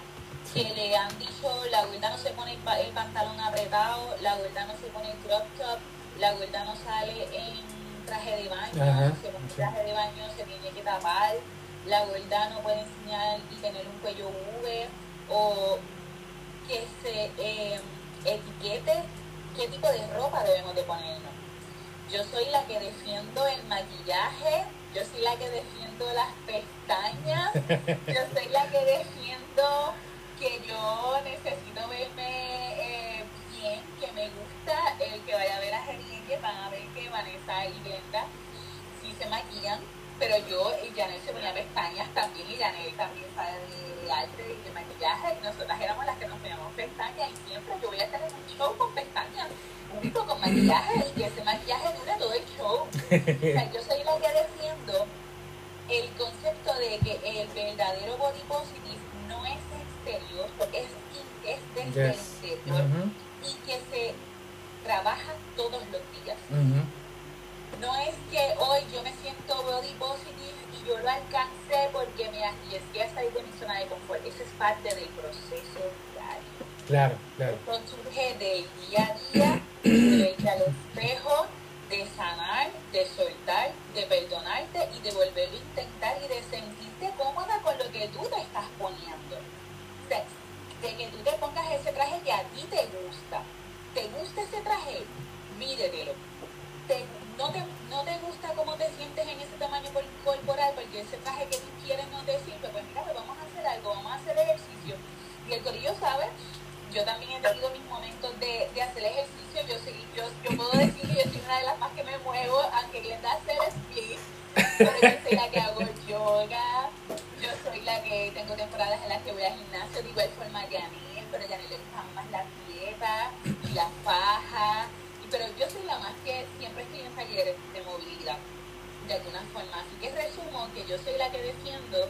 Que le han dicho, la güerda no se pone el, pa- el pantalón apretado, la güerda no se pone el crop top, la güerda no sale en traje de baño, Ajá, se pone sí. traje de baño, se tiene que tapar, la güerda no puede enseñar y tener un cuello V, o que se eh, etiquete qué tipo de ropa debemos de ponernos. Yo soy la que defiendo el maquillaje, yo soy la que defiendo las pestañas, yo soy la que defiendo que yo necesito verme eh, bien, que me gusta el que vaya a ver a Jerry que van a ver que Vanessa y Glenda sí se maquillan, pero yo y Janel se ponía pestañas también y Janel también sabe de arte y de maquillaje y nosotras éramos las que nos poníamos pestañas y siempre yo voy a estar en un show con pestañas, único con maquillaje y que ese maquillaje dure todo el show. O sea, yo soy la que defiendo el concepto de que el verdadero body positive no es exterior, es, es desde el interior y que se trabaja todos los días. No es que hoy yo me siento body positive y yo lo alcancé porque me arriesgué a salir de mi zona de confort. Eso es parte del proceso diario. Claro, claro. Esto surge del día a día, de verte al espejo, de sanar, de soltar, de perdonarte y de volverlo a intentar y de sentirte cómoda con lo que tú te estás poniendo. O sea, de que tú te pongas ese traje que a ti te gusta. ¿Te gusta ese traje? Mídetelo. Te- no, te, no te gusta cómo te sientes en ese tamaño cor- corporal porque ese traje que tú quieres no te sirve, pues mira, pues vamos a hacer algo, vamos a hacer ejercicio. Y el corillo sabe, yo también he tenido mis momentos de, de hacer ejercicio, yo, soy, yo, yo puedo decir que yo soy una de las más que me muevo, aunque Glenda hace el split, pero yo soy la que hago yoga, yo soy la que tengo temporadas en las que voy al gimnasio, de igual forma Yanil, pero Yanil le gusta más la dieta y la faja, y- pero yo soy la más que siempre estoy en talleres de movilidad, de alguna forma. Así que resumo que yo soy la que defiendo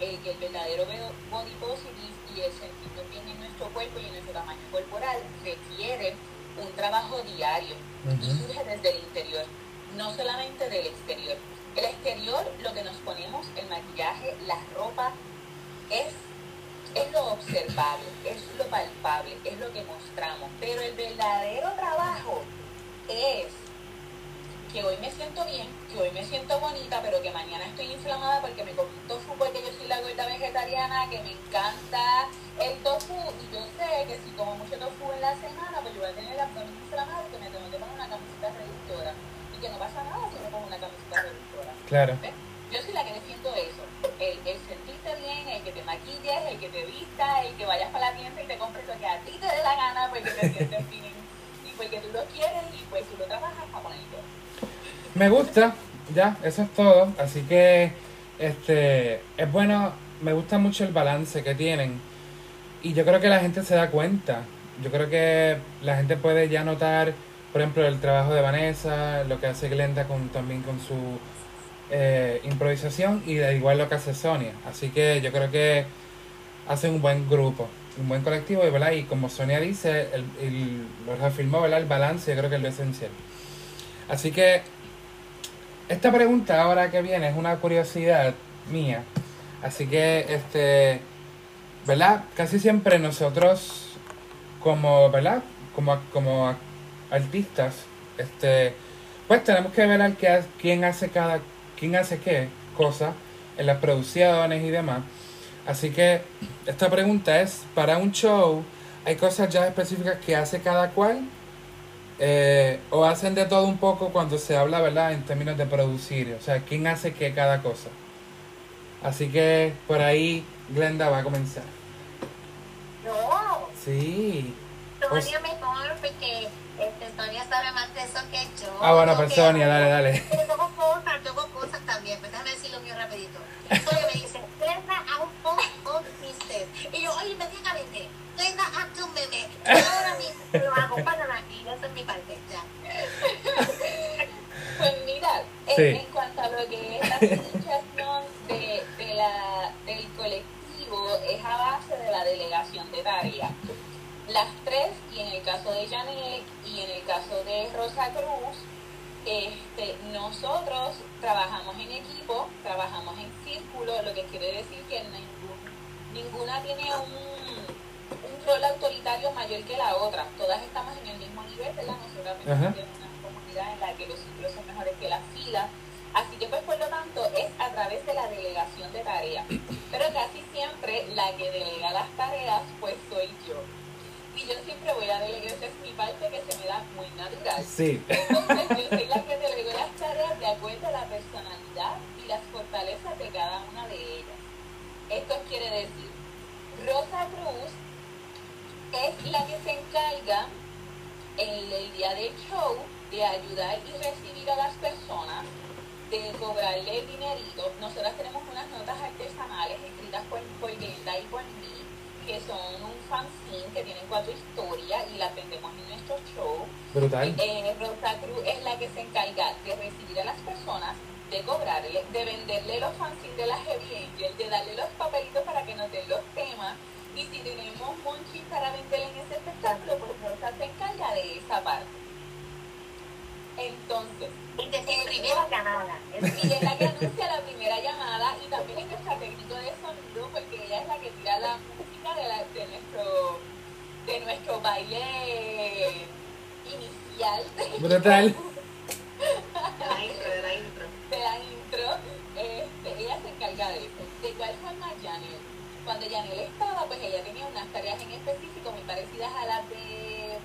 eh, que el verdadero body positive y el sentirnos bien en nuestro cuerpo y en nuestro tamaño corporal requiere un trabajo diario y surge desde el interior, no solamente del exterior. El exterior, lo que nos ponemos, el maquillaje, la ropa, es, es lo observable, es lo palpable, es lo que mostramos. Pero el verdadero trabajo es que hoy me siento bien, que hoy me siento bonita, pero que mañana estoy inflamada porque me comí tofu porque yo soy la gorda vegetariana, que me encanta el tofu y yo sé que si como mucho tofu en la semana, pues yo voy a tener el abdomen inflamado y que me tengo que poner una camiseta reductora. Y que no pasa nada si me pongo una camiseta reductora. Claro. ¿ves? Yo soy la que defiendo eso. El, el sentirte bien, el que te maquilles, el que te vistas, el que vayas para la tienda y te compres lo que a ti te dé la gana porque te sientes bien porque tú lo quieres y pues tú lo trabajas para ponerlo. Me gusta, ya, eso es todo. Así que, este, es bueno, me gusta mucho el balance que tienen. Y yo creo que la gente se da cuenta. Yo creo que la gente puede ya notar, por ejemplo, el trabajo de Vanessa, lo que hace Glenda con, también con su eh, improvisación y de igual lo que hace Sonia. Así que yo creo que hacen un buen grupo, un buen colectivo, y, ¿verdad? y como Sonia dice, el, el- lo reafirmó, ¿verdad? el balance yo creo que es lo esencial. Así que esta pregunta ahora que viene es una curiosidad mía. Así que, este, ¿verdad? Casi siempre nosotros, como, ¿verdad? Como, como artistas, este, pues tenemos que ver al que, quién hace cada, quién hace qué cosa en las producciones y demás. Así que esta pregunta es, para un show, ¿hay cosas ya específicas que hace cada cual? Eh, o hacen de todo un poco cuando se habla, ¿verdad? En términos de producir, o sea, ¿quién hace qué cada cosa? Así que por ahí Glenda va a comenzar. No, Sí. Sonia mejor porque este, Sonia sabe más de eso que yo. Ah, bueno, pues Sonia, dale, dale. Tengo cosas, tengo cosas también, pues déjame decirlo mío rapidito. Sonia me dice, Glenda, un post on Twitter. Y yo, oye, inmediatamente, Glenda, hazte un meme. Ahora mismo lo hago para la y esa es mi parte, ya. Pues mira, en, Sí. en cuanto a lo que es la administración de, de la, del colectivo, es a base de la delegación de tareas. Las tres, y en el caso de Janet y en el caso de Rosa Cruz, este, nosotros trabajamos en equipo, trabajamos en círculo, lo que quiere decir que ningún- ninguna tiene un, un rol autoritario mayor que la otra. Todas estamos en el mismo nivel, ¿verdad? Nosotras tenemos una comunidad en la que los círculos son mejores que las filas. Así que pues por lo tanto es a través de la delegación de tareas. Pero casi siempre la que delega las tareas pues soy yo. Y yo siempre voy a delegar, esa es mi parte que se me da muy natural. Sí. Entonces yo soy la que delego las tareas de acuerdo a la personalidad y las fortalezas de cada una de ellas. Esto quiere decir, Rosa Cruz es la que se encarga en el día del show de ayudar y recibir a las personas de cobrarle el dinerito, nosotras tenemos unas notas artesanales escritas por, por y por mí, que son un fanzine que tienen cuatro historias y las vendemos en nuestro show. Brutal. Eh, Rosa Cruz es la que se encarga de recibir a las personas, de cobrarle, de venderle los fanzines de la Heavy Angel, de darle los papelitos para que nos den los temas. Y si tenemos monchis para vender en ese espectáculo, pues Rosa se encarga de esa parte. Entonces, Y decir primera llamada. y es la que anuncia la primera llamada y también es nuestra técnico de sonido porque ella es la que tira la música de, la- de nuestro de nuestro baile inicial. Brutal. De la intro, de la intro. de la intro este, ella se encarga de eso. De igual forma Janel. Cuando Janel estaba pues ella tenía unas tareas en específico muy parecidas a las de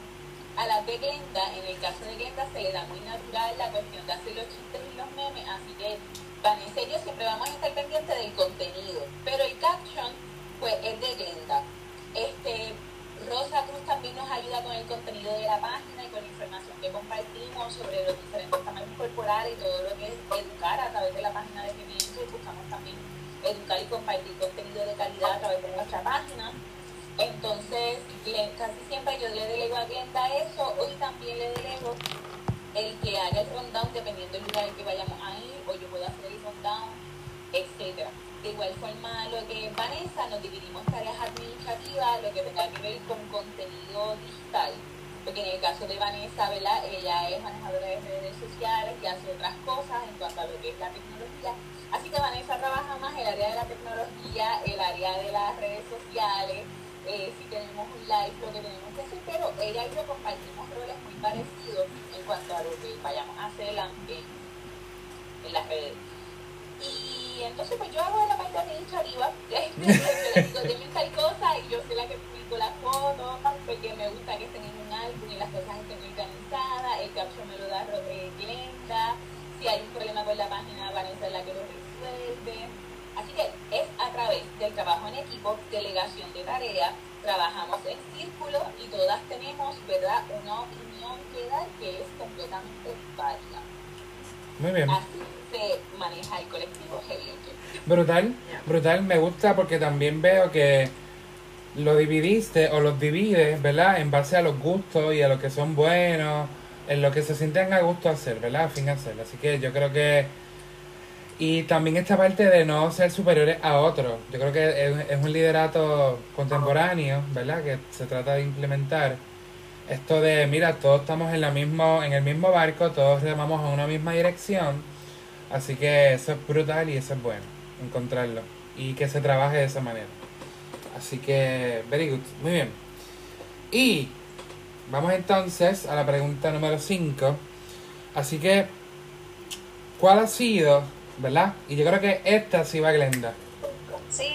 a las de Glenda, en el caso de Glenda se le da muy natural la cuestión de hacer los chistes y los memes, así que Vanessa y yo siempre vamos a estar pendientes del contenido, pero el caption pues es de Glenda. Este, Rosa Cruz también nos ayuda con el contenido de la página y con la información que compartimos sobre los diferentes tamaños corporales y todo lo que es educar a través de la página de Pimiento y buscamos también educar y compartir contenido de calidad a través de nuestra página. Entonces, casi siempre yo le delego a Glenda eso, hoy también le delego el que haga el rundown dependiendo del lugar al que vayamos a ir, o yo puedo hacer el rundown, etcétera. De igual forma, lo que es Vanessa, nos dividimos tareas administrativas, lo que tenga que ver con contenido digital. Porque en el caso de Vanessa, ¿verdad? Ella es manejadora de redes sociales y hace otras cosas en cuanto a lo que es la tecnología. Así que Vanessa trabaja más el área de la tecnología, el área de las redes sociales, eh, si tenemos un live, lo que tenemos que hacer, pero ella y yo compartimos roles muy parecidos en cuanto a lo que vayamos a hacer en, en las redes. Y entonces pues yo hago la parte administrativa, yo le digo, tal y yo soy la que publico las fotos, porque me gusta que estén en un álbum y las cosas estén organizadas, el caption me lo da eh, Glenda, si hay un problema con la página, Vanessa es la que lo resuelve. Así que es a través del trabajo en equipo, delegación de tareas, trabajamos en círculo y todas tenemos, ¿verdad?, una opinión que dar que es completamente válida. Muy bien. Así se maneja el colectivo Heavy. Brutal, brutal, me gusta porque también veo que lo dividiste o los divides, ¿verdad? En base a los gustos y a lo que son buenos, en lo que se sienten a gusto hacer, ¿verdad? A fin hacer. Así que yo creo que... Y también esta parte de no ser superiores a otros. Yo creo que es, es un liderato contemporáneo, ¿verdad? Que se trata de implementar. Esto de, mira, todos estamos en, la mismo, en el mismo barco, todos remamos en una misma dirección. Así que eso es brutal y eso es bueno, encontrarlo. Y que se trabaje de esa manera. Así que, very good, muy bien. Y vamos entonces a la pregunta número 5. Así que, ¿cuál ha sido, verdad? Y yo creo que esta sí va a Glenda. Sí.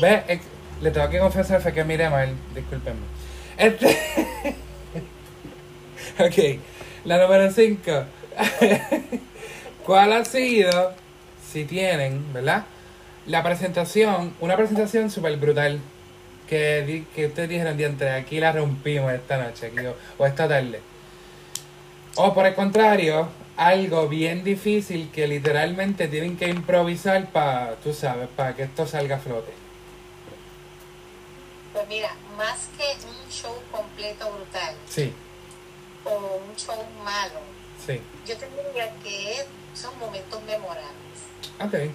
Ve, eh, le tengo que confesar fue que miré mal, discúlpenme. Este. ok, la número 5. ¿Cuál ha sido, si tienen, verdad? La presentación, una presentación súper brutal. Que, di- que ustedes dijeron, diante, aquí la rompimos esta noche, aquí, o, o esta tarde. O por el contrario, algo bien difícil que literalmente tienen que improvisar para, tú sabes, para que esto salga a flote. Pues mira, más que un show completo brutal Sí, o un show malo, sí. yo te diría que son momentos memorables. Ok.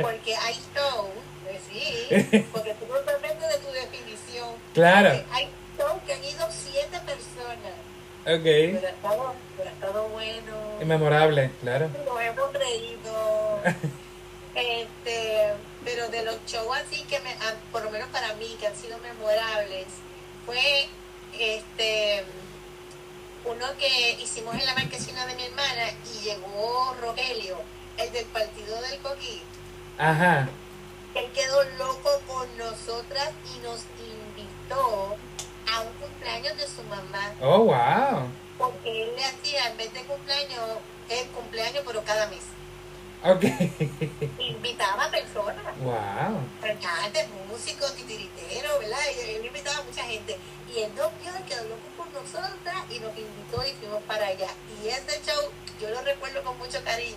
Porque hay show, pues sí, porque tú no de tu definición. Claro. Hay show que han ido siete personas, Ok. pero ha estado, pero ha estado bueno. Memorable, claro. Nos hemos reído. este, pero de los shows así que me, ah, por lo menos para mí, que han sido memorables, fue este uno que hicimos en la marquesina de mi hermana y llegó Rogelio, el del partido del Coquí. Ajá. Él quedó loco con nosotras y nos invitó a un cumpleaños de su mamá. Oh, wow. Porque él le hacía, en vez de cumpleaños, el cumpleaños, pero cada mes. Ok. Invitaba a personas, wow. cantantes, músicos, titiriteros, ¿verdad? Y él invitaba a mucha gente. Y él nos vio y quedó loco con nosotras y nos invitó y fuimos para allá. Y ese show, yo lo recuerdo con mucho cariño,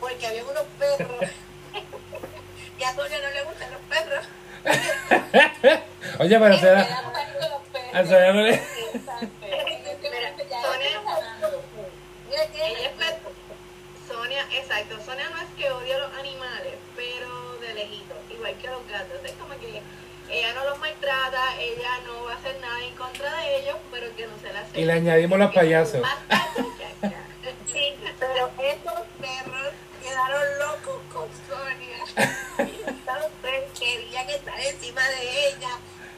porque había unos perros. y a Sonia no le gustan los perros. Oye, pero será. A Sonia no le-. Definitivamente ya Sonia-. Mira Ella es Sonia, exacto, Sonia no es que odia a los animales, pero de lejito, igual que los gatos. Es como que ella no los maltrata, ella no va a hacer nada en contra de ellos, pero que no se la hace. Y le añadimos los payasos. Sí, pero esos perros quedaron locos con Sonia. Entonces querían estar encima de ella.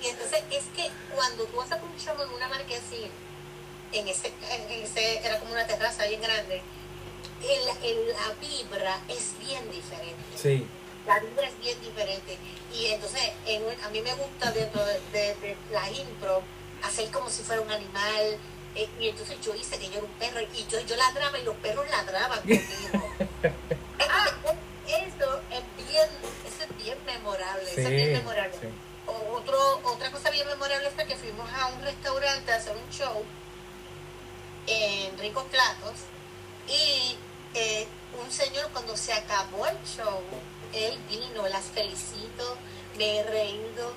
Y entonces es que cuando tú vas a un show en una marquesina, en ese, en ese, era como una terraza bien grande, el, el- la vibra es bien diferente. Sí. La vibra es bien diferente. Y entonces en un- a mí me gusta dentro de, de- de la impro hacer como si fuera un animal. eh, y entonces yo hice que yo era un perro y yo, yo ladraba y los perros ladraban conmigo. Entonces, eso es bien, eso es bien memorable, eso es bien Sí. memorable. sí. Otro, otra cosa bien memorable fue que fuimos a un restaurante a hacer un show en Ricos Platos y eh, un señor cuando se acabó el show, él vino, las felicito, me he reído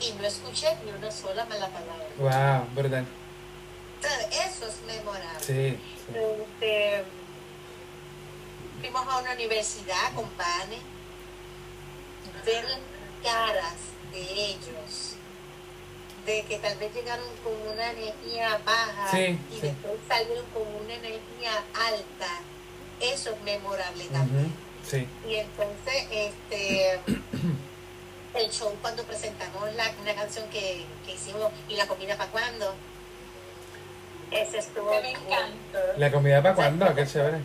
y no escuché ni una sola mala palabra. Wow, verdad. Eso es memorable. Sí. sí. Este, fuimos a una universidad con Vane, ver las caras de ellos, de que tal vez llegaron con una energía baja Sí, y sí. después salieron con una energía alta, eso es memorable también. Sí. Y entonces, este, el show cuando presentamos la, una canción que, que hicimos, ¿y la comida para cuándo? Ese estuvo Me cool. encantó. ¿La comida para cuándo? Qué chévere.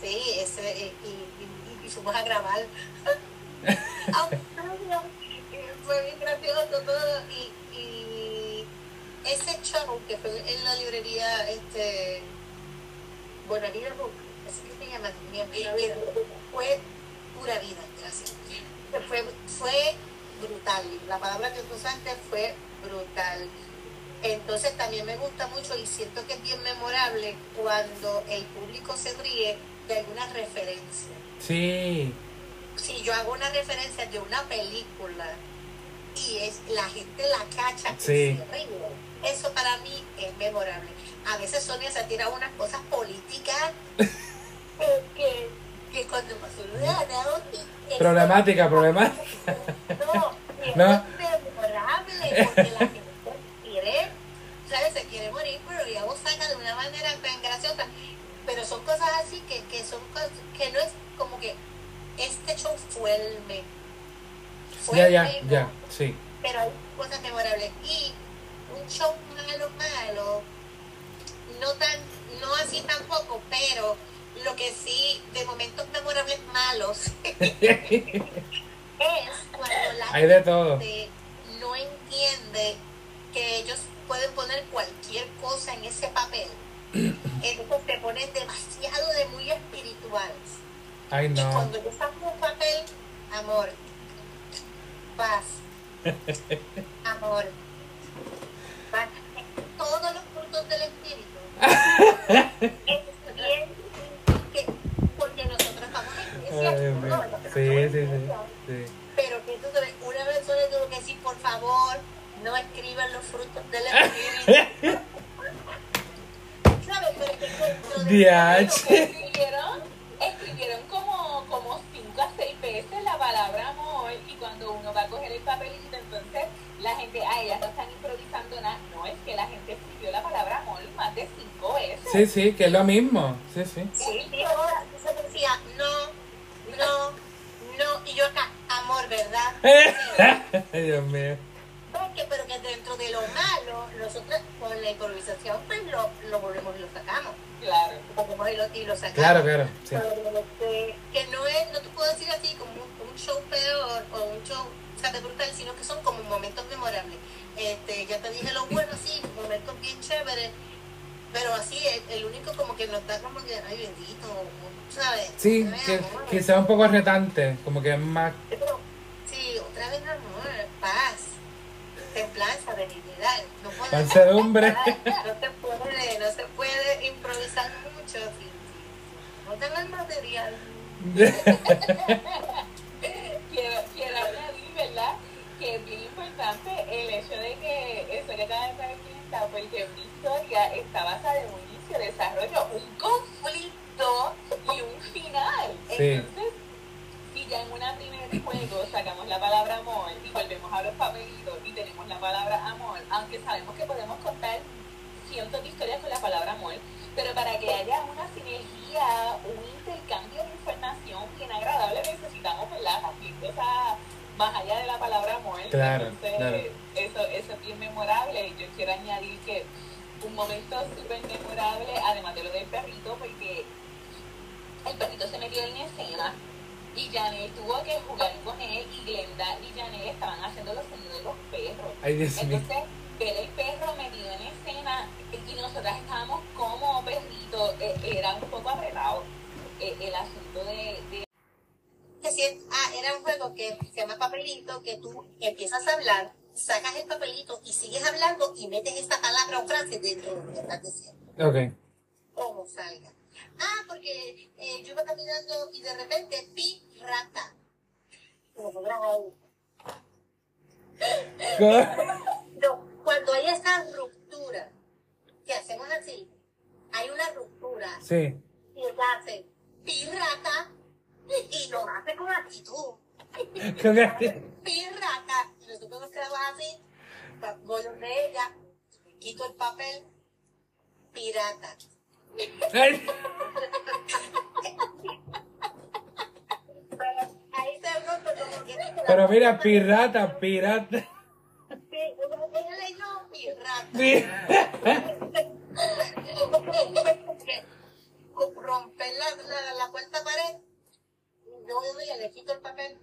Sí, ese, eh, y, y, y, y fuimos a grabar. Eh, fue bien gracioso todo. Y, y ese show que fue en la librería, este, Bonavida Book, mi fue pura vida, gracias. Fue, fue brutal. La palabra que tú usaste fue brutal. Entonces también me gusta mucho y siento que es bien memorable cuando el público se ríe de alguna referencia. Sí. Si yo hago una referencia de una película y es la gente la cacha y Sí. se ríe, eso para mí es memorable. A veces Sonia se tira unas cosas políticas que, cuando pasó lo de Problemática, problemática. no, No. es memorable porque la gente quiere, ¿sabes? Se quiere morir, pero ya vos saca de una manera tan graciosa. Pero son cosas así que, que son cosas que no es como que este show fue el. Fue Ya, el ya, ya. Sí. Pero hay cosas memorables. Y un show malo, malo, no tan, no así tampoco, pero lo que sí, de momentos memorables malos, es cuando la Hay de todo. gente no entiende que ellos pueden poner cualquier cosa en ese papel. Entonces te ponen demasiado de muy espirituales. Ay, Y no. cuando yo saco un papel, amor, paz, amor, paz, todos los frutos del espíritu. es bien que, porque nosotros estamos en iglesia, Ay, Dios mío. no, Sí, sí, sí. sí. Pero que tú sabes, una persona tuvo que decir, por favor, no escriban los frutos del espíritu. ¿Sabes? Pero que de- escribieron, escribieron como, como cinco a seis veces la palabra amor y cuando uno va a coger el papelito, entonces la gente, ah, ellas no están improvisando nada. No, es que la gente escribió la palabra amor más de cinco veces. Sí, sí, que es lo mismo. Sí, sí. Sí, y ahora se decía, no, no, no, y yo acá, amor, ¿verdad? Ay, Dios mío. Porque, pero que dentro de lo malo, nosotros con la improvisación, pues lo, lo volvemos y lo sacamos. Claro. Lo y lo, y lo sacamos. Claro, claro. Sí. Pero, que no es, no te puedo decir así como un, un show peor o un show o sea, de brutal, sino que son como momentos memorables. Este, ya te dije lo bueno, sí, momentos bien chéveres, pero así, el, el único como que nos da como que, ay bendito, ¿sabes? Sí, que, que sea un poco retante. Como que es más. Pero, sí, otra vez amor, paz, templanza, benignidad. No Mansedumbre. no se puede, no se puede improvisar mucho si, no tengo el material. quiero, quiero añadir, ¿verdad? Que es bien importante el hecho de que eso que acaba de está, porque una historia está basada en un inicio, desarrollo, un conflicto y un final. Sí. Entonces, si en una primer juego sacamos la palabra amor y volvemos a los papelitos y tenemos la palabra amor, aunque sabemos que podemos contar cientos de historias con la palabra amor, pero para que haya una sinergia, un intercambio de información bien agradable, necesitamos ¿verdad? Así, esa más allá de la palabra amor. Claro, Entonces, claro. Eso, eso es bien memorable. Y yo quiero añadir que un momento súper memorable, además de lo del perrito, porque el perrito se metió en escena y Janel tuvo que jugar con él y Glenda y Janel estaban haciendo los sonidos de los perros. Ay, Dios mío. Entonces, ver el perro metido en escena y nosotras estábamos como perrito, eh, era un poco apretado eh, el asunto de, de ah, era un juego que se llama papelito, que tú empiezas a hablar, sacas el papelito y sigues hablando y metes esta palabra o frase dentro de lo que estás diciendo. Ok. Como salga. Ah, porque eh, yo iba caminando y de repente pi rata. No, cuando hay esa ruptura, que hacemos así, hay una ruptura Sí. y ella hace pirata y lo hace con actitud. Pirata. Y nosotros nos quedamos así, voy donde ella, quito el papel, pirata. Ay. Pero ahí se rompe como que Pero mira, pirata, pirata. Sí, ella leyó pirata. Sí. romper la, la, la cuarta pared, yo voy y le quito el papel,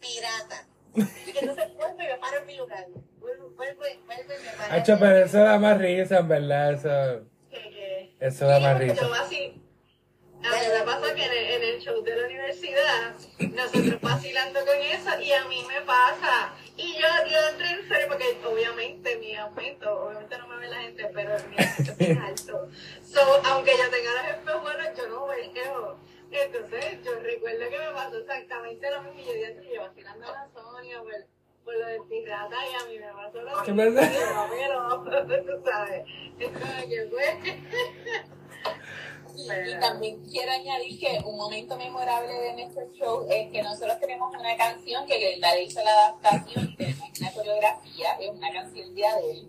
pirata. Y entonces vuelvo y me paro en mi lugar. Vuelvo, vuelvo, y- vuelvo y me paro. Hacho, pero eso da más risa, en verdad. Eso, Que- que- eso da más risa. yo así, a mí me pasa que en el, en el show de la universidad, nosotros vacilando con eso, y a mí me pasa. Y yo, yo entré en serio, porque obviamente mi aumento, obviamente no me ve la gente, pero mi aumento es bien alto. So, aunque yo tenga los espejuelos, yo no veo. Entonces, yo recuerdo que me pasó exactamente lo mismo. Y yo dije, yo vacilando a la Sonia por, por lo del pirata, y a mí me pasó lo ¿Qué mismo. pasa? Yo, pero, tú sabes, es como que fue. Y, y también quiero añadir que un momento memorable de nuestro show es que nosotros tenemos una canción que Glenda le hizo la adaptación tenemos una coreografía, es una canción de Adele.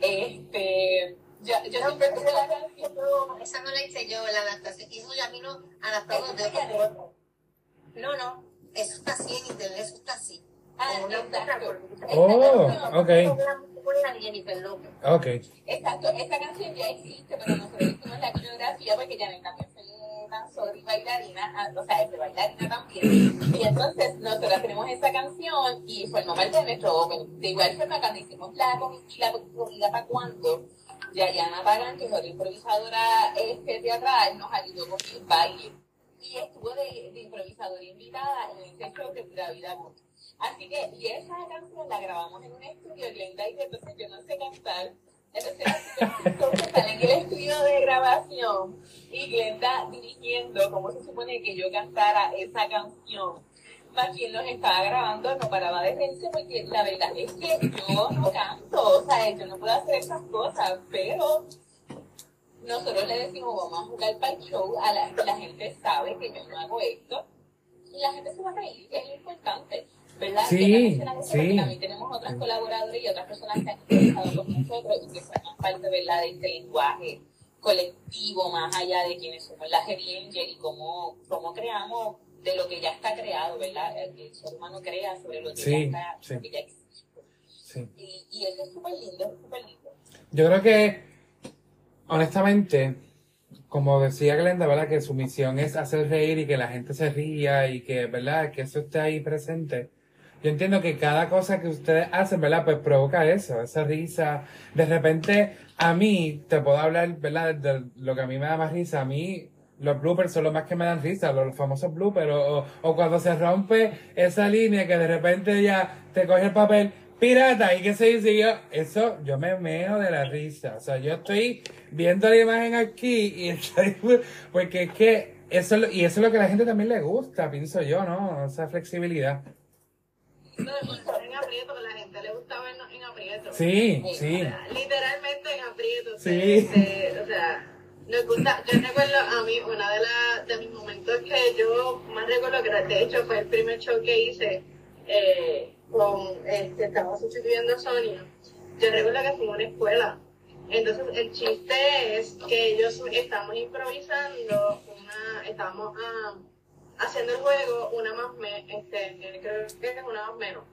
Este, yo, yo No, siempre tuve la esa, canción. no, esa no la hice yo, la adaptación. Eso ya vino adaptado de forma. No, no, eso está así en internet, eso está así. Ah, exacto. Oh, ok. canción- de Jennifer López. Ok. Exacto, esta canción ya existe, pero nosotros hicimos la coreografía porque Janet también fue danzora y bailarina, ah, o sea, es de bailarina también. Y entonces nosotros tenemos esa canción y formó parte de nuestro open. De igual forma, cuando hicimos la comida, comida para cuando, Yayana Pagan, que es otra improvisadora este, teatral, nos ayudó con el baile. Y estuvo de, de improvisadora invitada en ese show de Vida Voz. Así que, y esa canción la grabamos en un estudio, Glenda, y entonces yo no sé cantar. Entonces, entonces sale en el estudio de grabación y Glenda dirigiendo cómo se supone que yo cantara esa canción. Más quien nos estaba grabando no paraba de reírse porque la verdad es que yo no canto, o sea, yo no puedo hacer esas cosas, pero nosotros le decimos vamos a jugar para el show, a la, la gente sabe que yo no hago esto y la gente se va a reír, que es lo importante. ¿Verdad? Sí, sí. También tenemos otras colaboradoras y otras personas que han trabajado con nosotros y que forman parte ¿verdad? de este lenguaje colectivo, más allá de quienes somos las Geringer y cómo, cómo creamos de lo que ya está creado, ¿verdad? El, el ser humano crea sobre lo que Sí, ya está, sí. lo que ya existe. Sí. Y, y eso es súper lindo, súper lindo. Yo creo que, honestamente, como decía Glenda, ¿verdad? Que su misión es hacer reír y que la gente se ría y que, ¿verdad? Que eso esté ahí presente. Yo entiendo que cada cosa que ustedes hacen, ¿verdad? Pues provoca eso, esa risa. De repente, a mí, te puedo hablar, ¿verdad? De lo que a mí me da más risa. A mí, los bloopers son los más que me dan risa, los famosos bloopers. O, o cuando se rompe esa línea que de repente ya te coge el papel, pirata, y qué se dice yo, eso, yo me meo de la risa. O sea, yo estoy viendo la imagen aquí y estoy, porque es que eso, y eso es lo que a la gente también le gusta, pienso yo, ¿no? Esa flexibilidad. No, estar en aprieto, que a la gente le gusta vernos en aprieto. Sí, sí. sea, literalmente en aprieto. Sí. O sea, nos gusta. Yo recuerdo a mí, una de, la, de mis momentos que yo más recuerdo, que de hecho fue el primer show que hice, eh, con, este, estaba sustituyendo a Sonia. Yo recuerdo que fue una escuela. Entonces, el chiste es que ellos estamos improvisando, una, estamos ah, haciendo el juego, una más, me, este, creo que es una más menos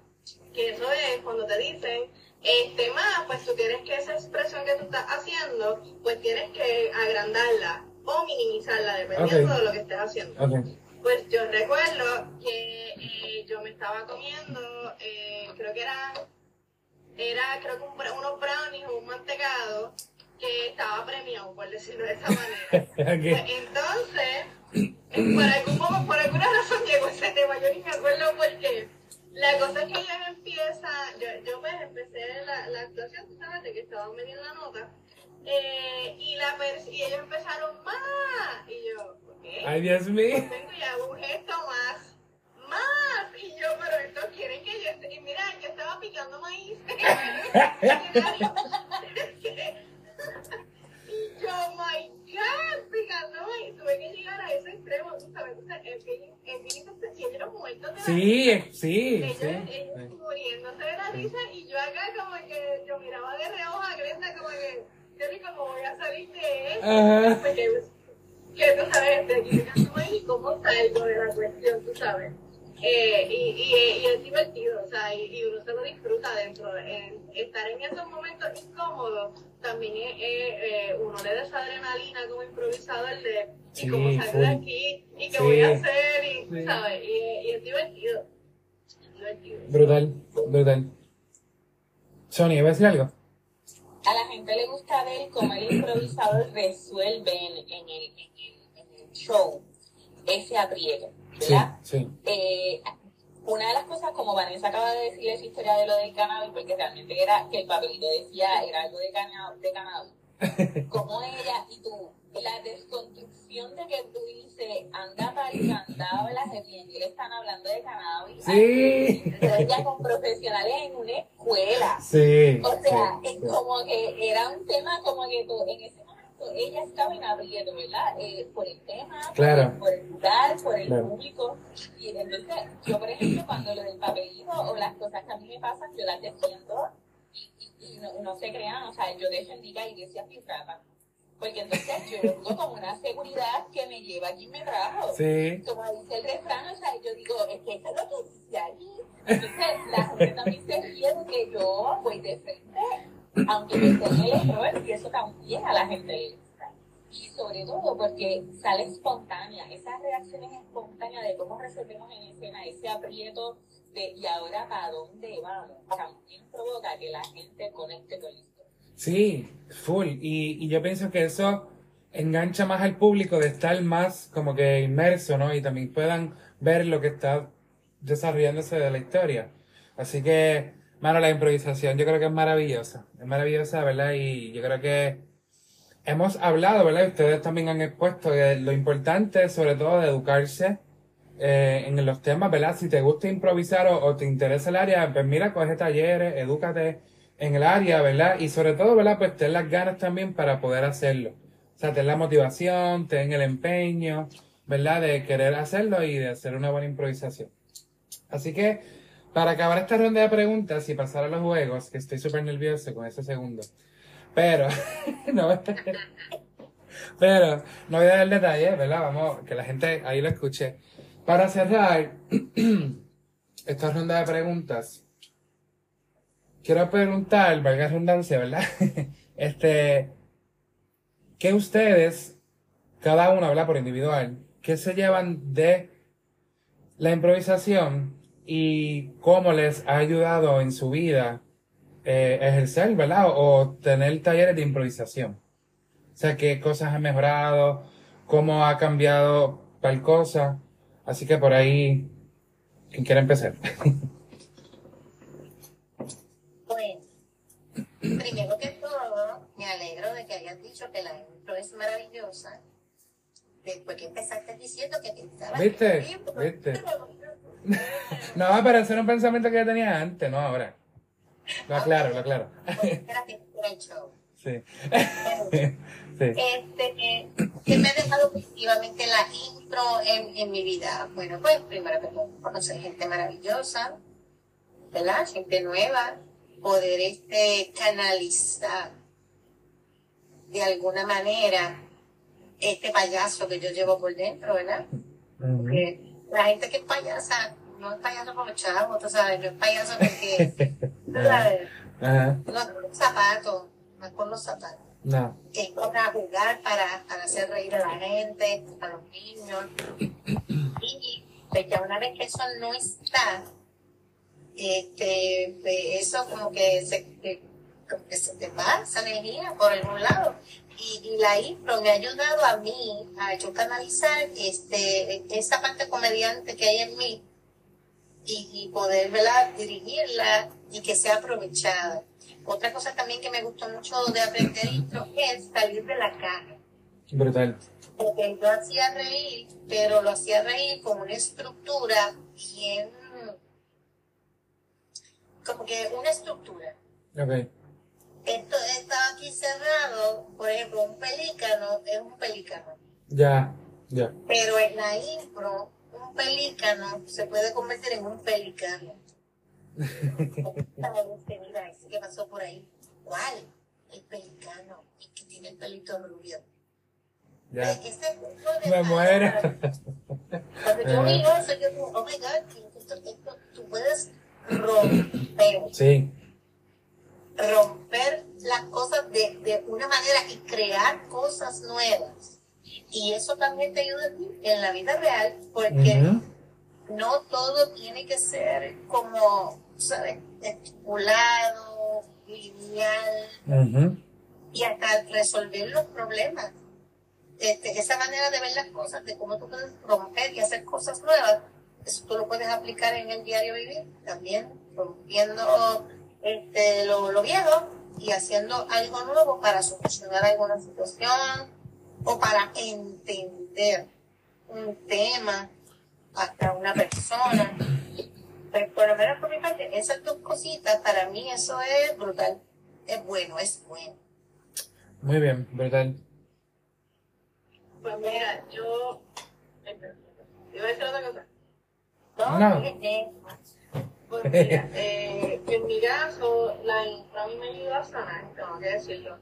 que eso es cuando te dicen, este más, pues tú tienes que esa expresión que tú estás haciendo, pues tienes que agrandarla o minimizarla, dependiendo Ok. de lo que estés haciendo. Pues yo recuerdo que eh, yo me estaba comiendo, eh, creo que era, era creo que un unos brownies o un mantecado que estaba premiado, por decirlo de esa manera. Pues entonces, por, algún, mo- por alguna razón llegó ese tema, yo ni me acuerdo por qué. La cosa es que ellos empiezan, yo, yo pues empecé la, la actuación, tú sabes, de que estaba medio en la nota, eh, y, la y ellos empezaron más, y yo, ok, Ay, Dios mío. pues vengo y hago un gesto más, más, y yo, pero estos quieren que yo esté, y mira, yo estaba picando maíz, y yo, my God, picando maíz, tuve que llegar a ese extremo, tú sabes, bien, es bien especial, los momentos de la Sí, eh, sí, ellos, sí. muriéndose de la risa y yo acá como que yo miraba de reojo a Glenda como que yo ni como voy a salir de esto Ajá. porque que tú sabes de aquí y cómo salgo de la cuestión tú sabes eh, y, y, y es divertido o sea y, y uno se lo disfruta dentro en, estar en esos momentos incómodos también eh, uno le da esa adrenalina como improvisador de Sí, y cómo salgo de aquí y qué Sí. voy a hacer y Sí. sabes y, y es divertido divertido. Brutal, brutal. Sony, ¿iba a decir algo? A la gente le gusta ver cómo el improvisador resuelve en, en el, en, el, en el show ese aprieto, ¿verdad? sí. Eh, una de las cosas, como Vanessa acaba de decir esa historia de lo del cannabis, porque realmente era que el papelito decía, era algo de, cana- de cannabis, como ella y tú, la desconstrucción de que tú dices, anda para el candado y le están hablando de cannabis, Sí. ella con profesionales en una escuela. Sí. O sea, sí, es sí. como que era un tema como que tú, en ese momento ella estaba en aprieto, ¿verdad? Eh, por el tema, por Claro. el- por, el lugar, por el Claro. público. Y entonces, yo, por ejemplo, cuando lo del papelito o las cosas que a mí me pasan, yo las defiendo y, y, y no, no se crean, o sea, yo defendí la iglesia pirata. Porque entonces yo vengo con una seguridad que me lleva a quien me trajo Sí. como dice el refrán, o sea, yo digo, es que eso es lo que dice allí. Entonces, la gente también se ríe de que yo voy de frente, aunque en el error, y eso también a la gente le gusta. Y sobre todo porque sale espontánea, esas reacciones espontáneas de cómo resolvemos en escena ese aprieto de y ahora para dónde vamos, también provoca que la gente conecte con esto. Sí, full. Y, y yo pienso que eso engancha más al público de estar más como que inmerso, ¿no? Y también puedan ver lo que está desarrollándose de la historia. Así que, mano, la improvisación yo creo que es maravillosa. Es maravillosa, ¿verdad? Y yo creo que hemos hablado, ¿verdad? Ustedes también han expuesto de lo importante, sobre todo, de educarse eh, en los temas, ¿verdad? Si te gusta improvisar o, o te interesa el área, pues mira, coge talleres, edúcate en el área, ¿verdad? Y sobre todo, ¿verdad? Pues ten las ganas también para poder hacerlo. O sea, ten la motivación, ten el empeño, ¿verdad? De querer hacerlo y de hacer una buena improvisación. Así que, para acabar esta ronda de preguntas y pasar a los juegos, que estoy súper nervioso con ese segundo. Pero, no, pero, no voy a dar detalles, ¿verdad? Vamos, que la gente ahí lo escuche. Para cerrar esta ronda de preguntas, quiero preguntar, valga redundancia, ¿verdad? Este, ¿qué ustedes, cada uno habla por individual, qué se llevan de la improvisación y cómo les ha ayudado en su vida eh, ejercer, ¿verdad? O tener talleres de improvisación. O sea, qué cosas han mejorado, cómo ha cambiado tal cosa. Así que por ahí, ¿quién quiere empezar? Bueno, primero que todo, me alegro de que hayas dicho que la intro es maravillosa, después que empezaste diciendo que pensabas ¿Viste? que libro, ¿Viste? No, pero ese era un pensamiento que yo tenía antes, no ahora. Lo aclaro, lo aclaro. El show. Sí. Sí. Este, eh, que me ha dejado positivamente la intro en, en mi vida. Bueno, pues primero que conocer gente maravillosa, ¿verdad? Gente nueva, poder este, canalizar de alguna manera este payaso que yo llevo por dentro, ¿verdad? Porque la gente que es payasa no es payaso por los chavos, tú sabes, no es payaso porque, tú sabes, Ajá. no es por los zapatos, no es por los zapatos No. que es para jugar, para, para hacer reír a la gente, a los niños. Y pues ya una vez que eso no está, este, pues, eso como que se, como que se te va esa energía por algún lado. Y, la impro me ha ayudado a mí a yo canalizar este, esa parte comediante que hay en mí y, y poder ¿verdad? dirigirla y que sea aprovechada. Otra cosa también que me gustó mucho de aprender impro es salir de la caja. Brutal. Porque yo hacía reír, pero lo hacía reír con una estructura bien, como que una estructura. Ok. Esto está aquí cerrado, por ejemplo, un pelícano es un pelícano. Ya. Ya. Pero en la impro, un pelícano se puede convertir en un pelicano. Este, que pasó por ahí. ¿Cuál? El pelicano, el que tiene el pelito rubio. Ya. De Me muero. Cuando yo vi eso, yo digo, oh my God, esto, tú puedes romper, Sí. Romper las cosas de, de una manera y crear cosas nuevas. Y eso también te ayuda a ti en la vida real, porque no todo tiene que ser como, ¿sabes? Estipulado, lineal, y hasta resolver los problemas. Este, esa manera de ver las cosas, de cómo tú puedes romper y hacer cosas nuevas, eso tú lo puedes aplicar en el diario vivir, también rompiendo este, lo, lo viejo y haciendo algo nuevo para solucionar alguna situación o para entender un tema hasta una persona. Pues por lo menos por mi parte, esas dos cositas, para mí eso es brutal. Es bueno, es bueno. Muy bien, brutal. Pues mira, yo. Espera, Iba a decir otra cosa. No. eh, Pues mira, eh, en mi caso, la infra a mí me ayudó a sanar, tengo que decirlo.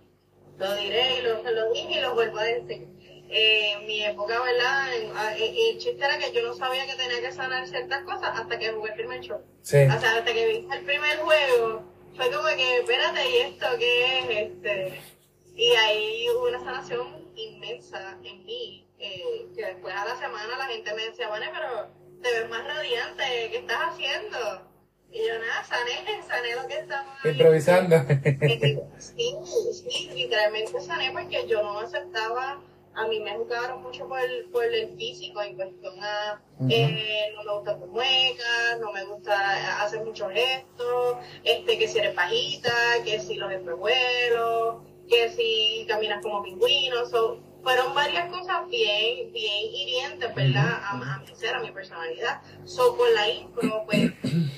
Lo diré y lo, lo dije y lo vuelvo a decir. Eh, en mi época, ¿verdad? En- eh, el chiste era que yo no sabía que tenía que sanar ciertas cosas hasta que jugué el primer show. Sí. O sea, hasta que vi el primer juego, fue como que, espérate, ¿y esto qué es? Este? Y ahí hubo una sanación inmensa en mí, eh, que después a la semana la gente me decía, bueno, pero te ves más radiante, ¿qué estás haciendo? Y yo, nada, sané, sané lo que estaba... Improvisando. Sí, sí, literalmente sané porque yo no aceptaba, a mí me juzgaron mucho por el, por el físico en cuestión a, eh, no me gusta tu muecas, no me gusta hacer muchos gestos, este, que si eres bajita, que si los espejuelos, que si caminas como pingüino, so, fueron varias cosas bien, bien hirientes, ¿verdad? A, a mi ser, a mi personalidad. So, con la impro, pues,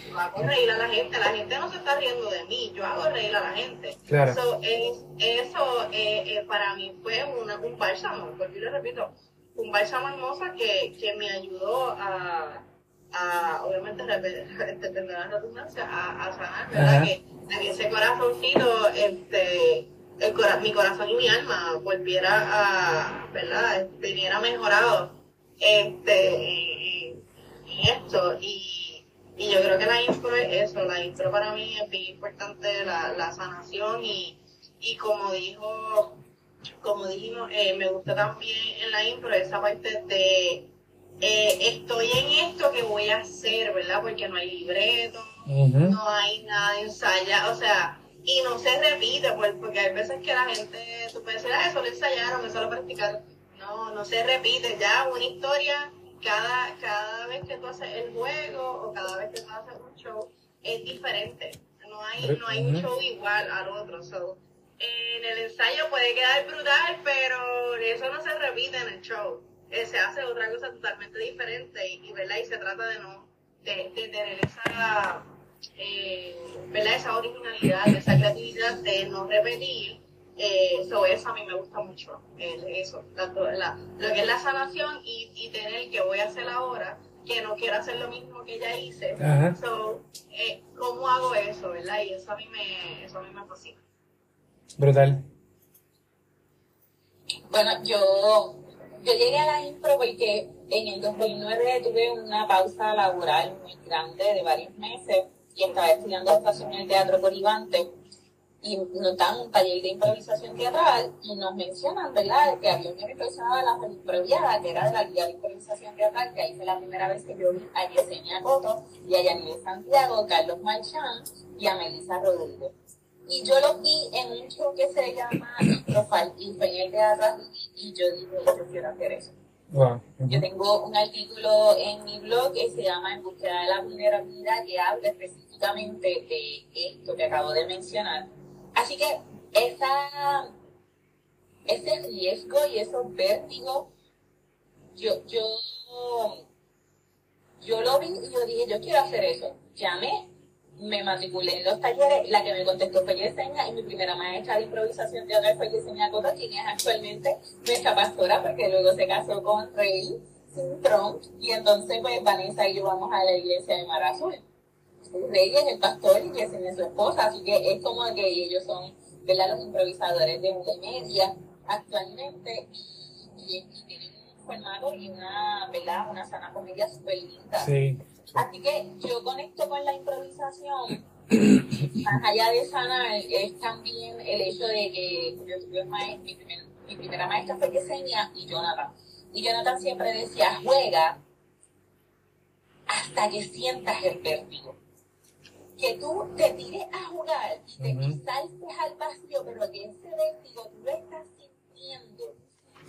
yo hago reír a la gente, la gente no se está riendo de mí, yo hago reír a la gente. Claro. So, es- eso eh, eh, para mí fue una, un bálsamo, porque yo le repito, un bálsamo hermoso que, que me ayudó a, a obviamente, entender la redundancia, a, a sanar, ¿verdad? Que, a que ese corazoncito, este, el cora- mi corazón y mi alma volviera a, ¿verdad? Viniera mejorado este, en, en esto. Y, y yo creo que la impro es eso, la impro para mí es bien importante, la, la sanación y, y como dijo, como dijimos, eh, me gusta también en la impro esa parte de eh, estoy en esto que voy a hacer, ¿verdad? Porque no hay libreto, no hay nada de ensaya, o sea, y no se repite, pues, porque hay veces que la gente, tú puedes decir, ah, eso lo ensayaron, eso lo practicaron. No, no se repite, ya una historia, cada, cada vez que tú haces el juego o cada vez que tú haces un show, es diferente. No hay, no hay un show igual al otro. So, en el ensayo puede quedar brutal, pero eso no se repite en el show. eh, se hace otra cosa totalmente diferente y, y, ¿verdad? y se trata de no de, de tener esa eh, ¿verdad? esa originalidad, esa creatividad de no repetir eh, eso a mí me gusta mucho eso, la, lo que es la sanación y, y tener que voy a hacer ahora que no quiero hacer lo mismo que ella hice. So, eh, ¿Cómo hago eso, verdad? Y eso a mí me, eso a mí me fascina. Brutal. Bueno, yo, yo llegué a la impro porque en el 2009 tuve una pausa laboral muy grande de varios meses y estaba estudiando actuación en el Teatro Coribante y nos dan un taller de improvisación teatral y nos mencionan, ¿verdad?, que había una persona de la improvisada, que era de la Liga de Improvisación Teatral, que ahí fue la primera vez que yo vi a Yesenia Coto y a Yanile Santiago, Carlos Marchán y a Melissa Rodríguez. Y yo lo vi en un show que se llama Profile y fue en el teatro y yo dije, yo quiero hacer eso. Yo tengo un artículo en mi blog que se llama En búsqueda de la vulnerabilidad que habla específicamente de esto que acabo de mencionar Así que esa, ese riesgo y esos vértigos, yo, yo, yo lo vi y yo dije, yo quiero hacer eso. Llamé, me matriculé en los talleres, la que me contestó fue Yesenia y mi primera maestra de improvisación teatral fue Yesenia Cota, quien es actualmente nuestra pastora, porque luego se casó con Rey Trump y entonces pues Vanessa y yo vamos a la iglesia de Mar Azul. Reyes, el pastor y que es su esposa, así que es como que ellos son ¿verdad? los improvisadores de multimedia actualmente y, tienen un formato y una, ¿verdad? una sana comedia súper linda. Así que yo conecto con la improvisación, más allá de sanar, es también el hecho de que yo tuve mi, mi primera maestra fue Yesenia y Jonathan. Y Jonathan siempre decía, juega hasta que sientas el vértigo. Que tú te tires a jugar y te saltes al vacío, pero que ese vértigo tú lo estás sintiendo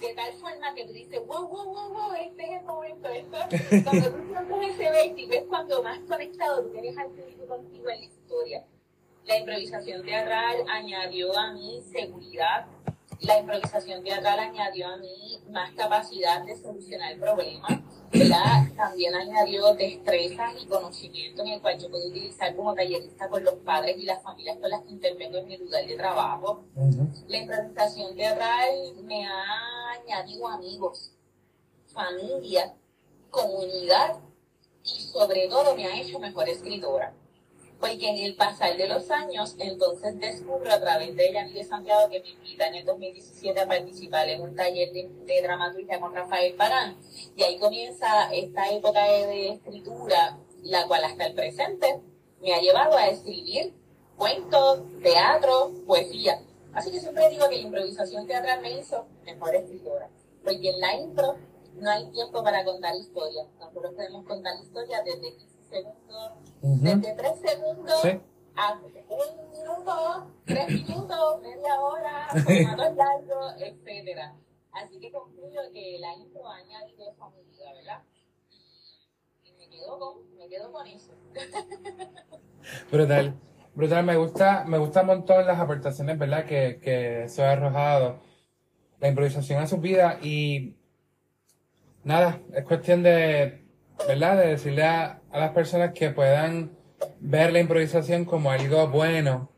de tal forma que tú dices, wow, wow, wow, wow, este es el momento, esto. Cuando tú sientes ese vértigo es cuando más conectado tú tienes al público contigo en la historia. La improvisación teatral añadió a mí seguridad, la improvisación teatral añadió a mí más capacidad de solucionar problemas también añadió destrezas y conocimiento en el cual yo puedo utilizar como tallerista con los padres y las familias con las que intervengo en mi lugar de trabajo. La improvisación teatral me ha añadido amigos, familia, comunidad y sobre todo me ha hecho mejor escritora porque en el pasar de los años, entonces descubro a través de Yanni de Santiago que me invita en el 2017 a participar en un taller de, dramaturgia con Rafael Parán. Y ahí comienza esta época de, escritura, la cual hasta el presente me ha llevado a escribir cuentos, teatro, poesía. Así que siempre digo que la improvisación teatral me hizo mejor escritora, porque en la intro no hay tiempo para contar historias. Nosotros podemos contar historias desde segundos, desde tres segundos a un minuto, tres minutos, media hora, formatos largos, etcétera. Así que concluyo que la intro ha añadido esa medida, ¿verdad? Y me quedo con, me quedo con eso. Brutal. Brutal, me gusta, me gusta un montón las aportaciones, ¿verdad? Que, que se ha arrojado la improvisación a su vida y nada, es cuestión de ¿verdad? De decirle a, las personas que puedan ver la improvisación como algo bueno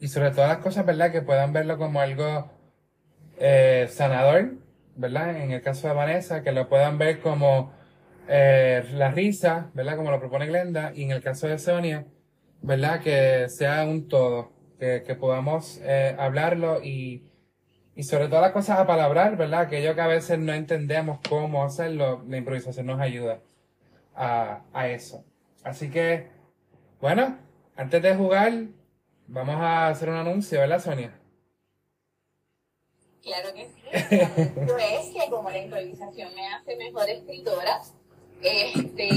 y sobre todas las cosas, ¿verdad? Que puedan verlo como algo eh, sanador, ¿verdad? En el caso de Vanessa, que lo puedan ver como eh, la risa, ¿verdad? Como lo propone Glenda, y en el caso de Sonia, ¿verdad? Que sea un todo, que, que podamos eh, hablarlo y y sobre todas las cosas a palabrar, ¿verdad? Aquello que a veces no entendemos cómo hacerlo, la improvisación nos ayuda a, a eso. Así que, bueno, antes de jugar, vamos a hacer un anuncio, ¿verdad, Sonia? Claro que sí. El es que como la improvisación me hace mejor escritora, este,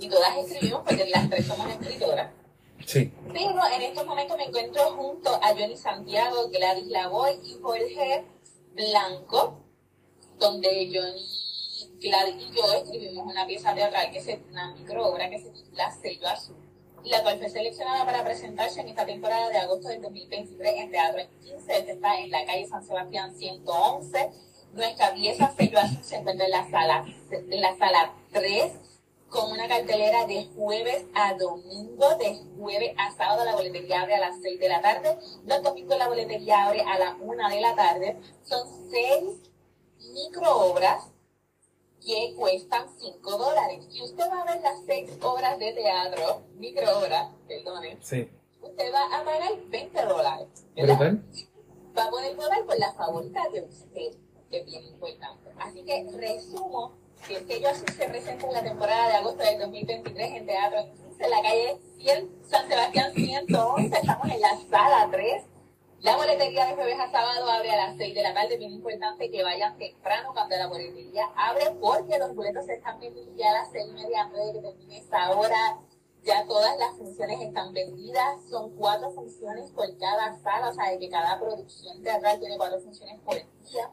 y todas escribimos porque las tres somos escritoras. Sí. Pero en estos momentos me encuentro junto a Johnny Santiago, Gladys Lavoy y Jorge Blanco, donde Johnny, Gladys y yo escribimos una pieza teatral, que es una microobra que se titula Sello Azul, la cual fue seleccionada para presentarse en esta temporada de agosto del 2023 en Teatro en 15. Este está en la calle San Sebastián 111 Nuestra pieza Sello Azul se encuentra en la sala, en la sala 3 con una cartelera de jueves a domingo, de jueves a sábado la boletería abre a las 6 de la tarde, los domingos la boletería abre a la 1 de la tarde. Son seis microobras que cuestan 5 dólares. Y usted va a ver las seis obras de teatro, microobras, perdone, Sí. usted va a pagar 20 dólares. va a poder votar por la favorita de usted, que es bien importante. Así que resumo que el sello azul se presenta en la temporada de agosto del 2023 en Teatro en 15, en la calle 100, San Sebastián 111, estamos en la sala 3. La boletería de jueves a sábado abre a las 6 de la tarde, bien importante que vayan temprano cuando la boletería abre, porque los boletos están vendiendo ya a las 6 y media antes de que termine esa hora. Ya todas las funciones están vendidas, son cuatro funciones por cada sala, o sea, de que cada producción teatral tiene cuatro funciones por día.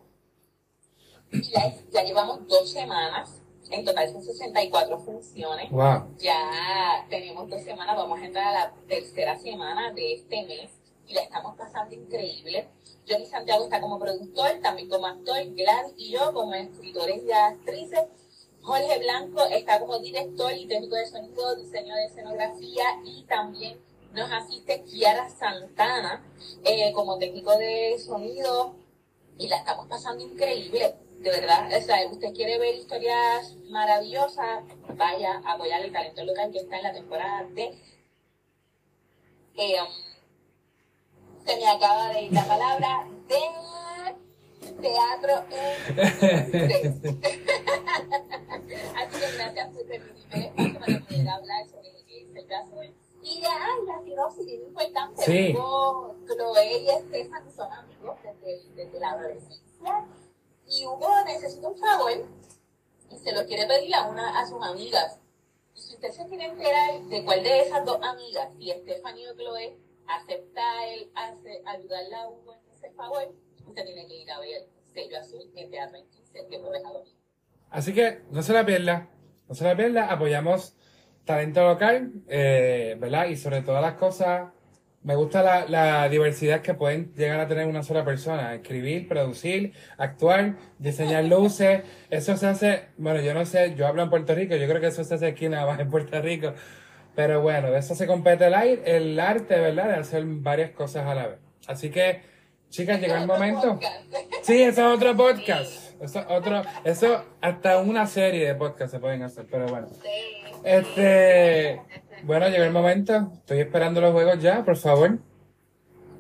Y ya, ya llevamos dos semanas, en total son 64 funciones. Wow. Ya tenemos dos semanas, vamos a entrar a la tercera semana de este mes y la estamos pasando increíble. Johnny Santiago está como productor, también como actor, Gladys y yo como escritores y actrices. Jorge Blanco está como director y técnico de sonido, diseño de escenografía y también nos asiste Kiara Santana eh, como técnico de sonido y la estamos pasando increíble, de verdad. O sea, usted quiere ver historias maravillosas, vaya a apoyar el talento local que está en la temporada de... Eh, se me acaba de ir la palabra de teatro en Así que gracias por permitirme el espacio para poder hablar sobre lo que es el caso. Y ya, y sido así bien importante. Sí. Hugo, Chloe y Estefan son amigos desde, desde la adolescencia. Y Hugo necesita un favor y se lo quiere pedir a una a sus amigas. Y si usted se quiere enterar de cuál de esas dos amigas, si Stephanie o Chloe, acepta el hace, ayudarla a Hugo en ese favor, usted tiene que ir a ver Sello Azul en Teatro en 15 de jueves a domingo. Así que no se la pierda, no se la pierda, apoyamos talento local, eh, ¿verdad? Y sobre todas las cosas, me gusta la, la diversidad que pueden llegar a tener una sola persona, escribir, producir, actuar, diseñar luces, eso se hace, bueno, yo no sé, yo hablo en Puerto Rico, yo creo que eso se hace aquí nada más en Puerto Rico, pero bueno, de eso se compete el, aire, el arte, ¿verdad? De hacer varias cosas a la vez. Así que, chicas, llegó el momento. Sí, eso es otro podcast. Eso, otro, eso hasta una serie de podcast se pueden hacer, pero bueno. Sí. Este, bueno, llegó el momento. Estoy esperando los juegos ya, por favor.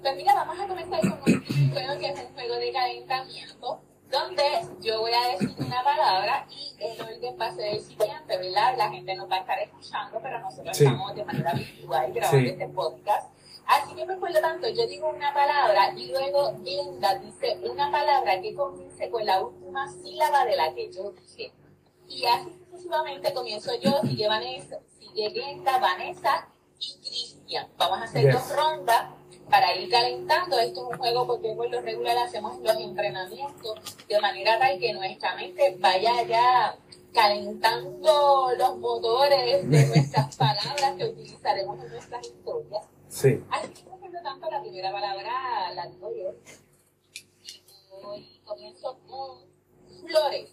Pues mira, vamos a comenzar con un juego que es un juego de calentamiento, donde yo voy a decir una palabra y el orden va a ser el siguiente, ¿verdad? La gente nos va a estar escuchando, pero nosotros Sí. estamos de manera virtual grabando Sí. este podcast. Así que me acuerdo tanto, yo digo una palabra y luego Linda dice una palabra que comience con la última sílaba de la que yo dije. Y así sucesivamente comienzo yo, sigue Vanessa, sigue Glenda, Vanessa y Cristian. Vamos a hacer Yes. dos rondas para ir calentando. Esto es un juego porque por lo regular hacemos los entrenamientos de manera tal que nuestra mente vaya ya calentando los motores de nuestras palabras que utilizaremos en nuestras historias. Sí. Así que, por lo tanto, la primera palabra la digo yo. Y comienzo con flores.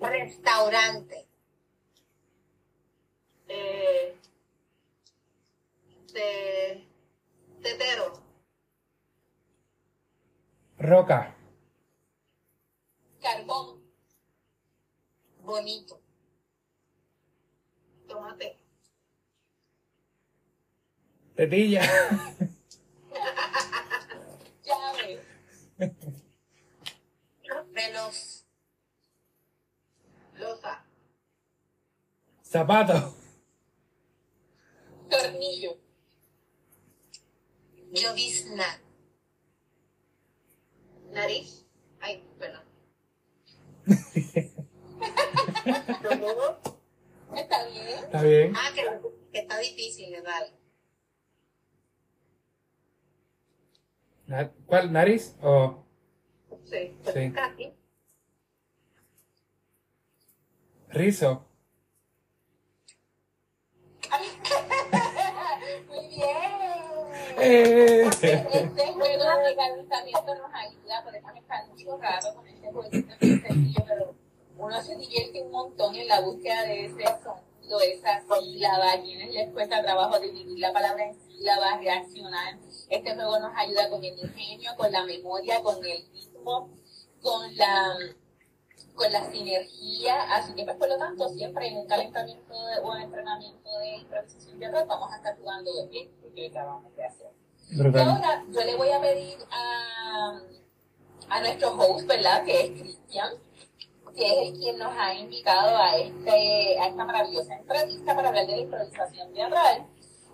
Restaurante. Eh, te, tetero. Roca. Carbón. Bonito. Tomate. Tetilla. Llave. Veloz. Losa. Zapato. Tornillo. Llovizna. Nariz. Ay, perdón. ¿Está bien? Está bien. Ah, que, que está difícil, ¿verdad? Na- ¿Cuál? ¿Nariz? O Sí. Sí. Casi. rizo? Muy bien. Este juego de calentamiento nos ayuda, podemos estar mucho rato con este juego, sencillo, pero uno se divierte un montón en la búsqueda de ese sonido, esa sílaba, a quienes les cuesta trabajo dividir la palabra en sílabas, reaccionar. Este juego nos ayuda con el ingenio, con la memoria, con el ritmo, con la con la sinergia, así que pues por lo tanto siempre en un calentamiento de- o entrenamiento de improvisación teatral vamos a estar jugando esto que acabamos de hacer. Y ahora yo le voy a pedir a, a nuestro host, ¿verdad? Que es Cristian, que es el quien nos ha invitado a, este, a esta maravillosa entrevista para hablar de la improvisación teatral.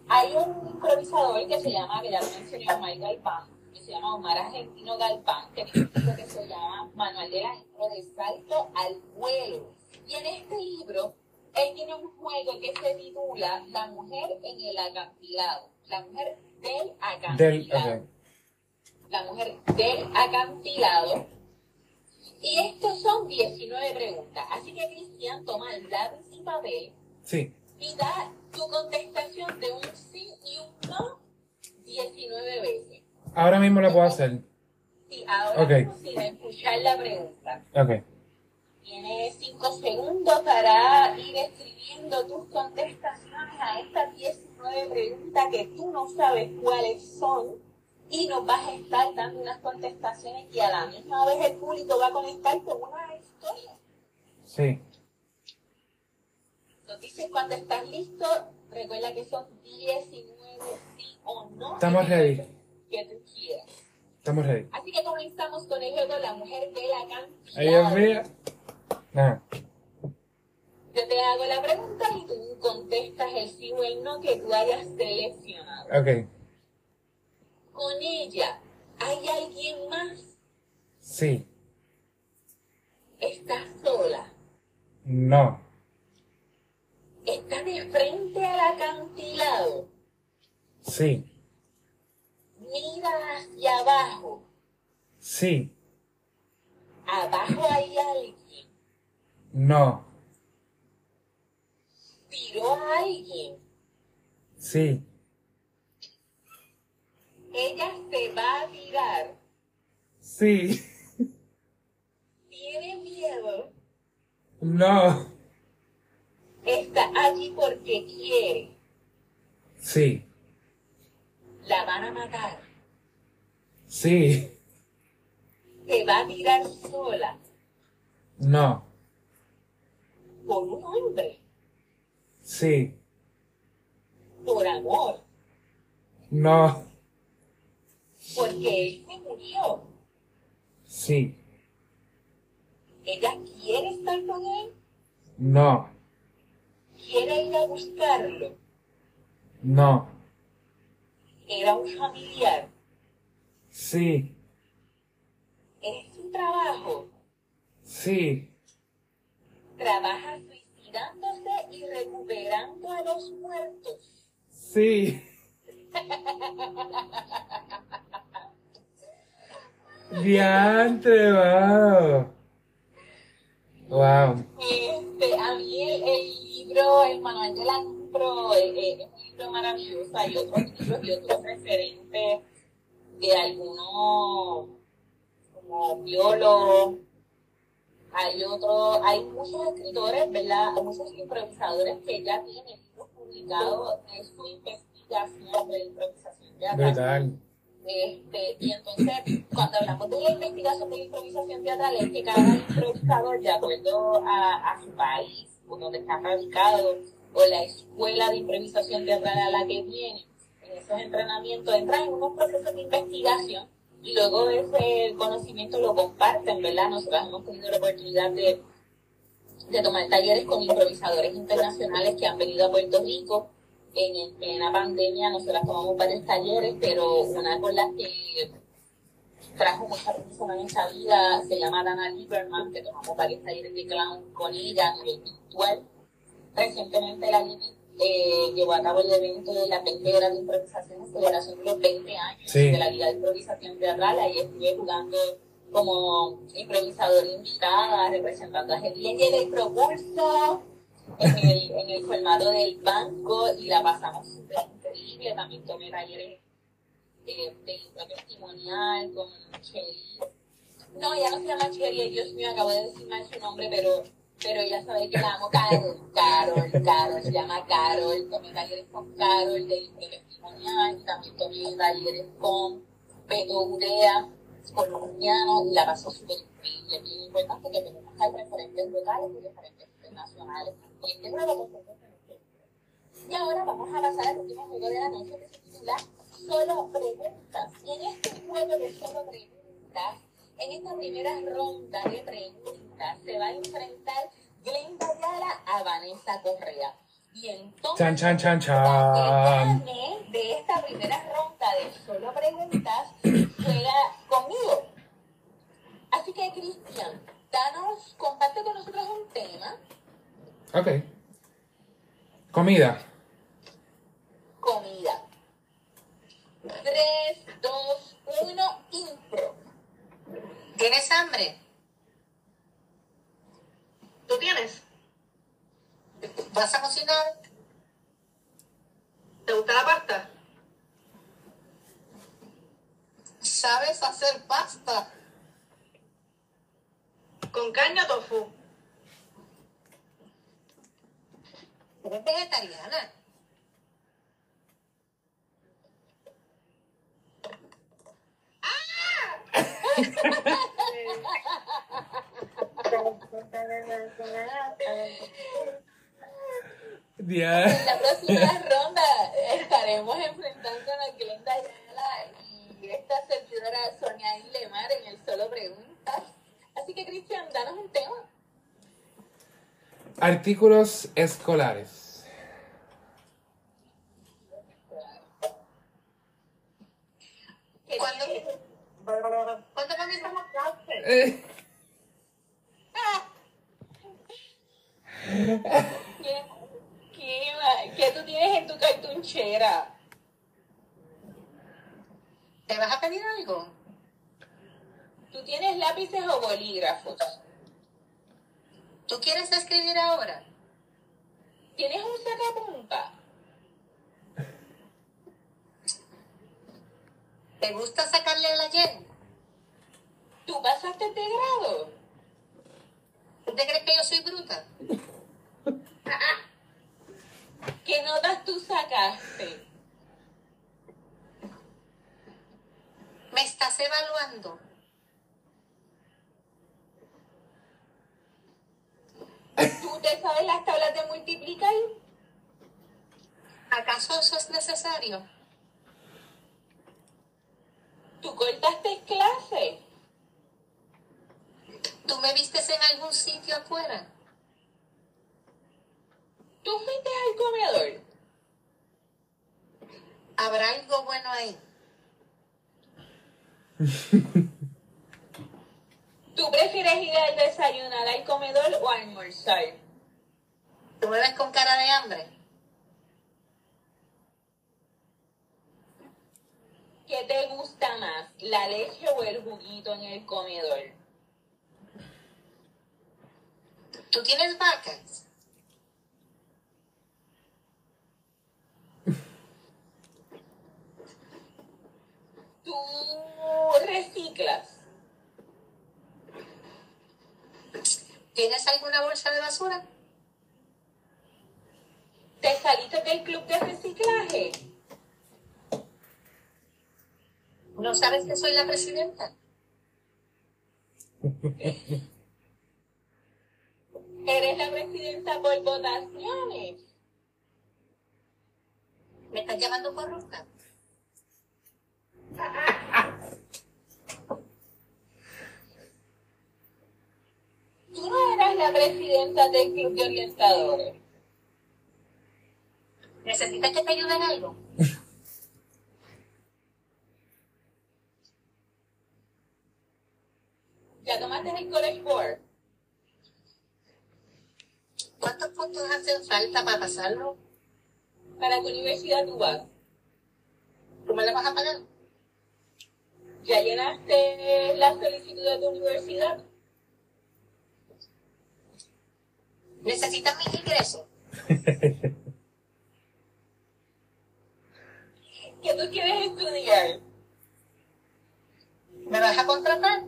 Hay un improvisador que se llama, que ya lo mencionó, Mike Galván, que se llama Omar Argentino Galván, que tiene un libro que se llama Manual de la Impro de Salto al Vuelo. Y en este libro, él tiene un juego que se titula La mujer en el acantilado. La mujer del acantilado. Del. La mujer del acantilado. Y estos son 19 preguntas. Así que Cristian toma el lápiz y papel Sí. y da tu contestación de un sí y un no 19 veces. Ahora mismo lo puedo hacer. Y ahora Ok. mismo, escuchar la pregunta. Ok. Tienes 5 segundos para ir escribiendo tus contestaciones a estas 19 preguntas que tú no sabes cuáles son. Y nos vas a estar dando unas contestaciones y a la misma vez el público va a conectar con una historia. Sí. Nos dices cuando estás listo, recuerda que son 19 sí o no. Estamos ready. Que tú quieras. Estamos ready. Así que comenzamos con el juego La Mujer de la Cantidad. Dios mío. Nada. Yo te hago la pregunta y tú contestas el sí o el no que tú hayas seleccionado. Ok. Con ella, ¿hay alguien más? Sí. ¿Estás sola? No. ¿Está de frente al acantilado? Sí. Mira hacia abajo. Sí. Abajo hay alguien. No. Tiró a alguien. Sí. Ella se va a tirar. Sí. Tiene miedo. No. Está allí porque quiere. Sí. La van a matar. Sí. Se va a tirar sola. No. Por un hombre. Sí. Por amor. No. Porque él se murió. Sí. Ella quiere estar con él. No. Quiere ir a buscarlo. No. Era un familiar. Sí. Es su trabajo. Sí. Trabaja suicidándose y recuperando a los muertos. Sí. Diantre, wow. Wow. Este, a mí el, el libro, el manual de la impro, eh, eh, es un libro maravilloso. Hay otros libros y otros referentes de algunos como biólogos. Hay otros, hay muchos escritores, ¿verdad? Muchos improvisadores que ya tienen libros publicados de su investigación de la improvisación teatral. Este, y entonces, cuando hablamos de la investigación de la improvisación teatral, es que cada improvisador, de acuerdo a, a su país, o donde está radicado, o la escuela de improvisación teatral a la que viene, en esos entrenamientos entran en unos procesos de investigación y luego ese conocimiento lo comparten, ¿verdad? Nosotros hemos tenido la oportunidad de, de tomar talleres con improvisadores internacionales que han venido a Puerto Rico en, en plena pandemia nosotras tomamos varios talleres, pero una con la que trajo mucha persona en esta vida se llama Dana Lieberman, que tomamos varios talleres de clown con ella a nivel virtual. Recientemente la Lili eh, llevó a cabo el evento de 20 horas de improvisación celebración de los 20 años Sí. de la Liga de Improvisación Teatral. Ahí estuve jugando como improvisadora invitada, representando a Gediel y el propulso en el, en el formato del banco y la pasamos súper increíble. También tomé talleres eh, de la testimonial con Cheli. No, ella no se llama Cheli, Dios mío, acabo de decir mal su nombre, pero, pero ella sabe que la amo. Carol, Carol, Carol, se llama Carol. Tomé talleres con Carol de, de testimonial, también tomé talleres con Beto Urea, colombiano, y la pasó súper. Bien importante que tenemos que referentes locales y referentes internacionales. Y es y ahora vamos a pasar al último juego de la noche que se titula Solo Preguntas. Y en este juego de Solo Preguntas, en esta primera ronda de preguntas, se va a enfrentar Glenda Ayala a Vanessa Correa. Y entonces, Chan, chan, chan, la que chan. gane de esta primera ronda de Solo Preguntas juega conmigo. Así que, Cristian, danos, comparte con nosotros un tema. Ok. Comida. comida. 3, 2, 1, impro. ¿Tienes hambre? ¿Tú tienes? ¿Vas a cocinar? ¿Te gusta la pasta? ¿Sabes hacer pasta? ¿Con carne o tofu? ¿Eres vegetariana? En la próxima ronda estaremos enfrentando a Glenda Ayala y esta servidora Sonia Lemar en el Solo Preguntas. Así que, Cristian, danos un tema. Artículos escolares. ¿Qué ¿Cuándo? ¿Cuándo comenzamos clase? Eh, ¿Qué, qué, tú tienes en tu cartunchera? ¿Te vas a pedir algo? ¿Tú tienes lápices o bolígrafos? ¿Tú quieres escribir ahora? ¿Tienes un sacapunta? ¿Te gusta sacarle el ayer? ¿Tú pasaste de grado? ¿Tú te crees que yo soy bruta? ¿Qué notas tú sacaste? ¿Me estás evaluando? ¿Tú te sabes las tablas de multiplicar? ¿Acaso eso es necesario? ¿Tú cortaste clase? ¿Tú me vistes en algún sitio afuera? ¿Tú fuiste al comedor? ¿Habrá algo bueno ahí? ¿Tú prefieres ir al desayunar al comedor o a almorzar? ¿Tú me ves con cara de hambre? ¿Qué te gusta más, la leche o el juguito en el comedor? ¿Tú tienes vacas? ¿Tú reciclas? ¿Tienes alguna bolsa de basura? ¿Te saliste del club de reciclaje? ¿No sabes que soy la presidenta? ¿Eres la presidenta por votaciones? ¿Me estás llamando corrupta? ¿Tú no eras la presidenta del club de orientadores? ¿Necesitas que te ayude en algo? ¿Ya tomaste el College Board? ¿Cuántos puntos hacen falta para pasarlo? ¿Para qué universidad tú vas? ¿Tú me la vas a pagar? ¿Ya llenaste la solicitud de tu universidad? ¿Necesitas mis ingresos? ¿Qué tú quieres estudiar? ¿Me vas a contratar?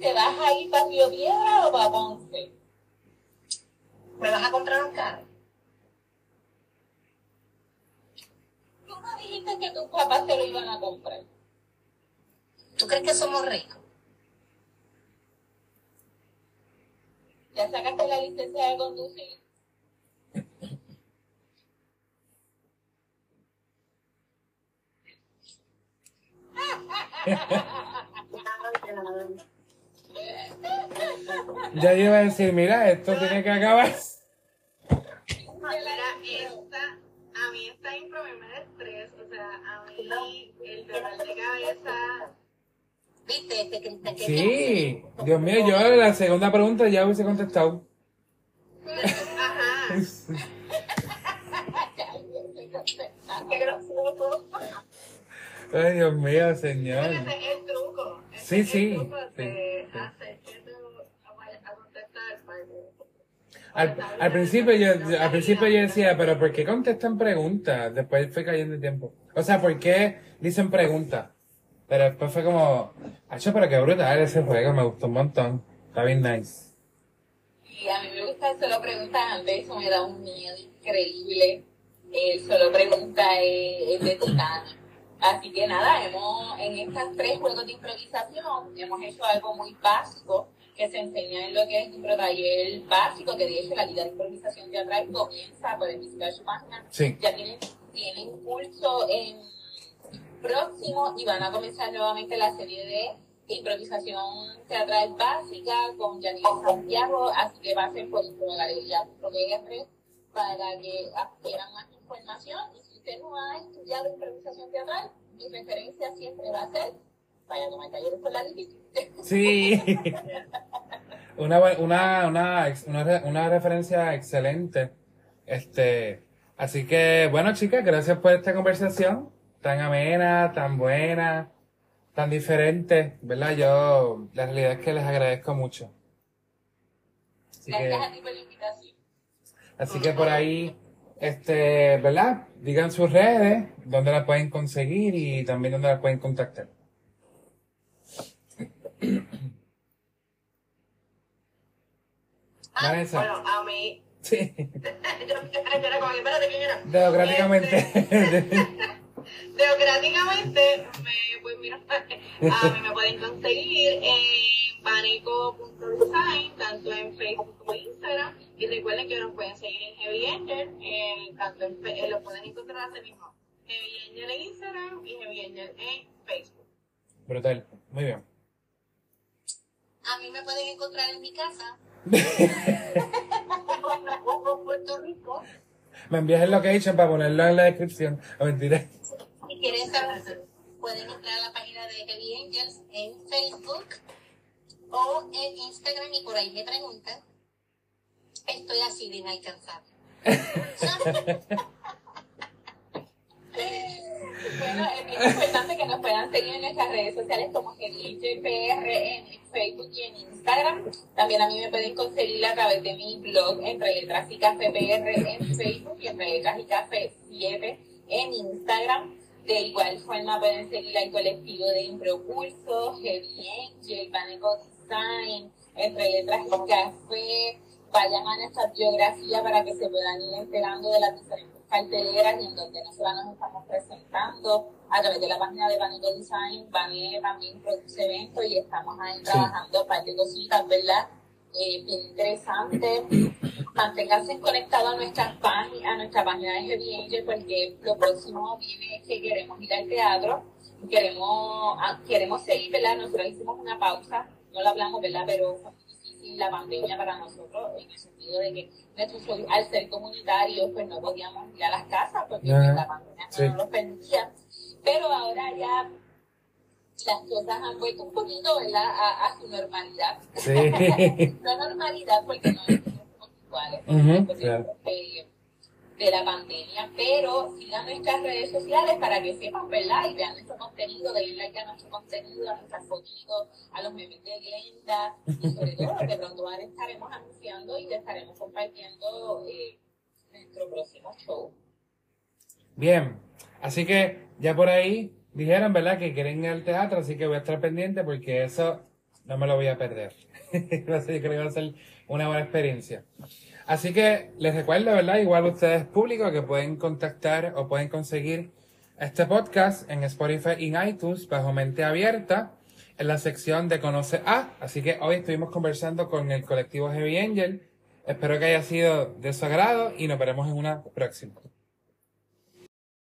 ¿Te vas a ir para Río Piedra o para Ponce? ¿Me vas a comprar un carro? Tú no dijiste que tus papás te lo iban a comprar. ¿Tú crees que somos ricos? Ya sacaste la licencia de conducir. Ya yo iba a decir, mira, esto tiene que acabar. Mira, esta, a mí impro me da estrés, o sea, a mí el dolor de cabeza, ¿Viste? Este que Sí, Dios mío, yo la segunda pregunta ya hubiese contestado. ajá, Qué gracioso. Ay, Dios mío, señor. ese es el truco. ese Sí, es el sí, truco sí, de sí. hacer que tú vayas a contestar para Al, al principio yo, al principio yo decía, pero ¿por qué contestan preguntas? Después fue cayendo el tiempo. O sea, ¿por qué dicen preguntas? Pero después fue como, hacho, pero qué brutal ese juego, me gustó un montón. Está bien nice. Y a mí me gusta el solo pregunta antes, eso me da un miedo increíble. El solo pregunta es, es de Titania. Así que nada, hemos, en estos tres juegos de improvisación hemos hecho algo muy básico que se enseña en lo que es impro taller básico, que de hecho la Liga de Improvisación Teatral comienza, pueden visitar su página. Sí. Ya tienen, tienen curso en próximo y van a comenzar nuevamente la serie de improvisación teatral básica con Janine Santiago, así que va a ser por improgalería.pr para que adquieran más información. Y si usted no ha estudiado improvisación teatral, mi referencia siempre va a ser vaya a tomar talleres con la Lili. Sí. Una, una, una, una, una referencia excelente. Este, así que, bueno, chicas, gracias por esta conversación tan amena, tan buena, tan diferente, ¿verdad? Yo, la realidad es que les agradezco mucho. Así Gracias que, a ti por la invitación. así que por ahí, este, ¿verdad? Digan sus redes, dónde la pueden conseguir y también dónde la pueden contactar. Ah, bueno, a mí, Sí, yo, era como que, espérate, ¿quién era? democráticamente. Democráticamente, me, pues mira, a mí me pueden conseguir en panico.design, tanto en Facebook como en Instagram. Y recuerden que nos pueden seguir en Heavy Angel, en, tanto en, eh, lo pueden encontrar así mismo. Heavy Angel en Instagram y Heavy Angel en Facebook. Brutal, muy bien. A mí me pueden encontrar en mi casa. Puerto Rico. Me envías el location para ponerlo en la descripción. No, mentira. Si quieren saber, pueden entrar a la página de Heavy Angels en Facebook o en Instagram y por ahí me preguntan. Estoy así de inalcanzable. Bueno, es bien importante que nos puedan seguir en nuestras redes sociales como GDJPR en Facebook y en Instagram. También a mí me pueden conseguir a través de mi blog Entre Letras y Café PR en Facebook y Entre Letras y Café 7 en Instagram. De igual forma pueden seguir al colectivo de Impropulso, Heavy Angel, Paneco Design, Entre Letras y Café. Vayan a nuestra biografía para que se puedan ir enterando de las diferentes carteleras y en donde nosotros nos estamos presentando a través de la página de Paneco Design. Vane también produce eventos y estamos ahí Sí. trabajando un par de cositas, ¿verdad? Eh, bien interesantes. Manténganse conectados a nuestra página, a nuestra página de Heavy Angel porque lo próximo viene es que queremos ir al teatro. Queremos, ah, queremos seguir, ¿verdad? Nosotros hicimos una pausa, no lo hablamos, ¿verdad? Pero la pandemia para nosotros en el sentido de que al ser comunitarios, pues no podíamos ir a las casas porque la pandemia no Sí. nos lo permitía. Pero ahora ya las cosas han vuelto un poquito, ¿verdad? A, a su normalidad. Sí. no normalidad porque no somos iguales claro. de, de la pandemia, pero sigan nuestras redes sociales para que sepan, ¿verdad? Y vean nuestro contenido, denle like a nuestro contenido, a nuestras fotitos, a los memes de Glenda, y sobre todo que pronto ahora estaremos anunciando y te estaremos compartiendo eh, nuestro próximo show. Bien. Así que ya por ahí dijeron, ¿verdad? Que quieren ir al teatro, así que voy a estar pendiente porque eso no me lo voy a perder. así que creo que va a ser una buena experiencia. Así que les recuerdo, ¿verdad? Igual ustedes público que pueden contactar o pueden conseguir este podcast en Spotify y en iTunes bajo mente abierta en la sección de Conoce A. Así que hoy estuvimos conversando con el colectivo Heavy Angel. Espero que haya sido de su agrado y nos veremos en una próxima.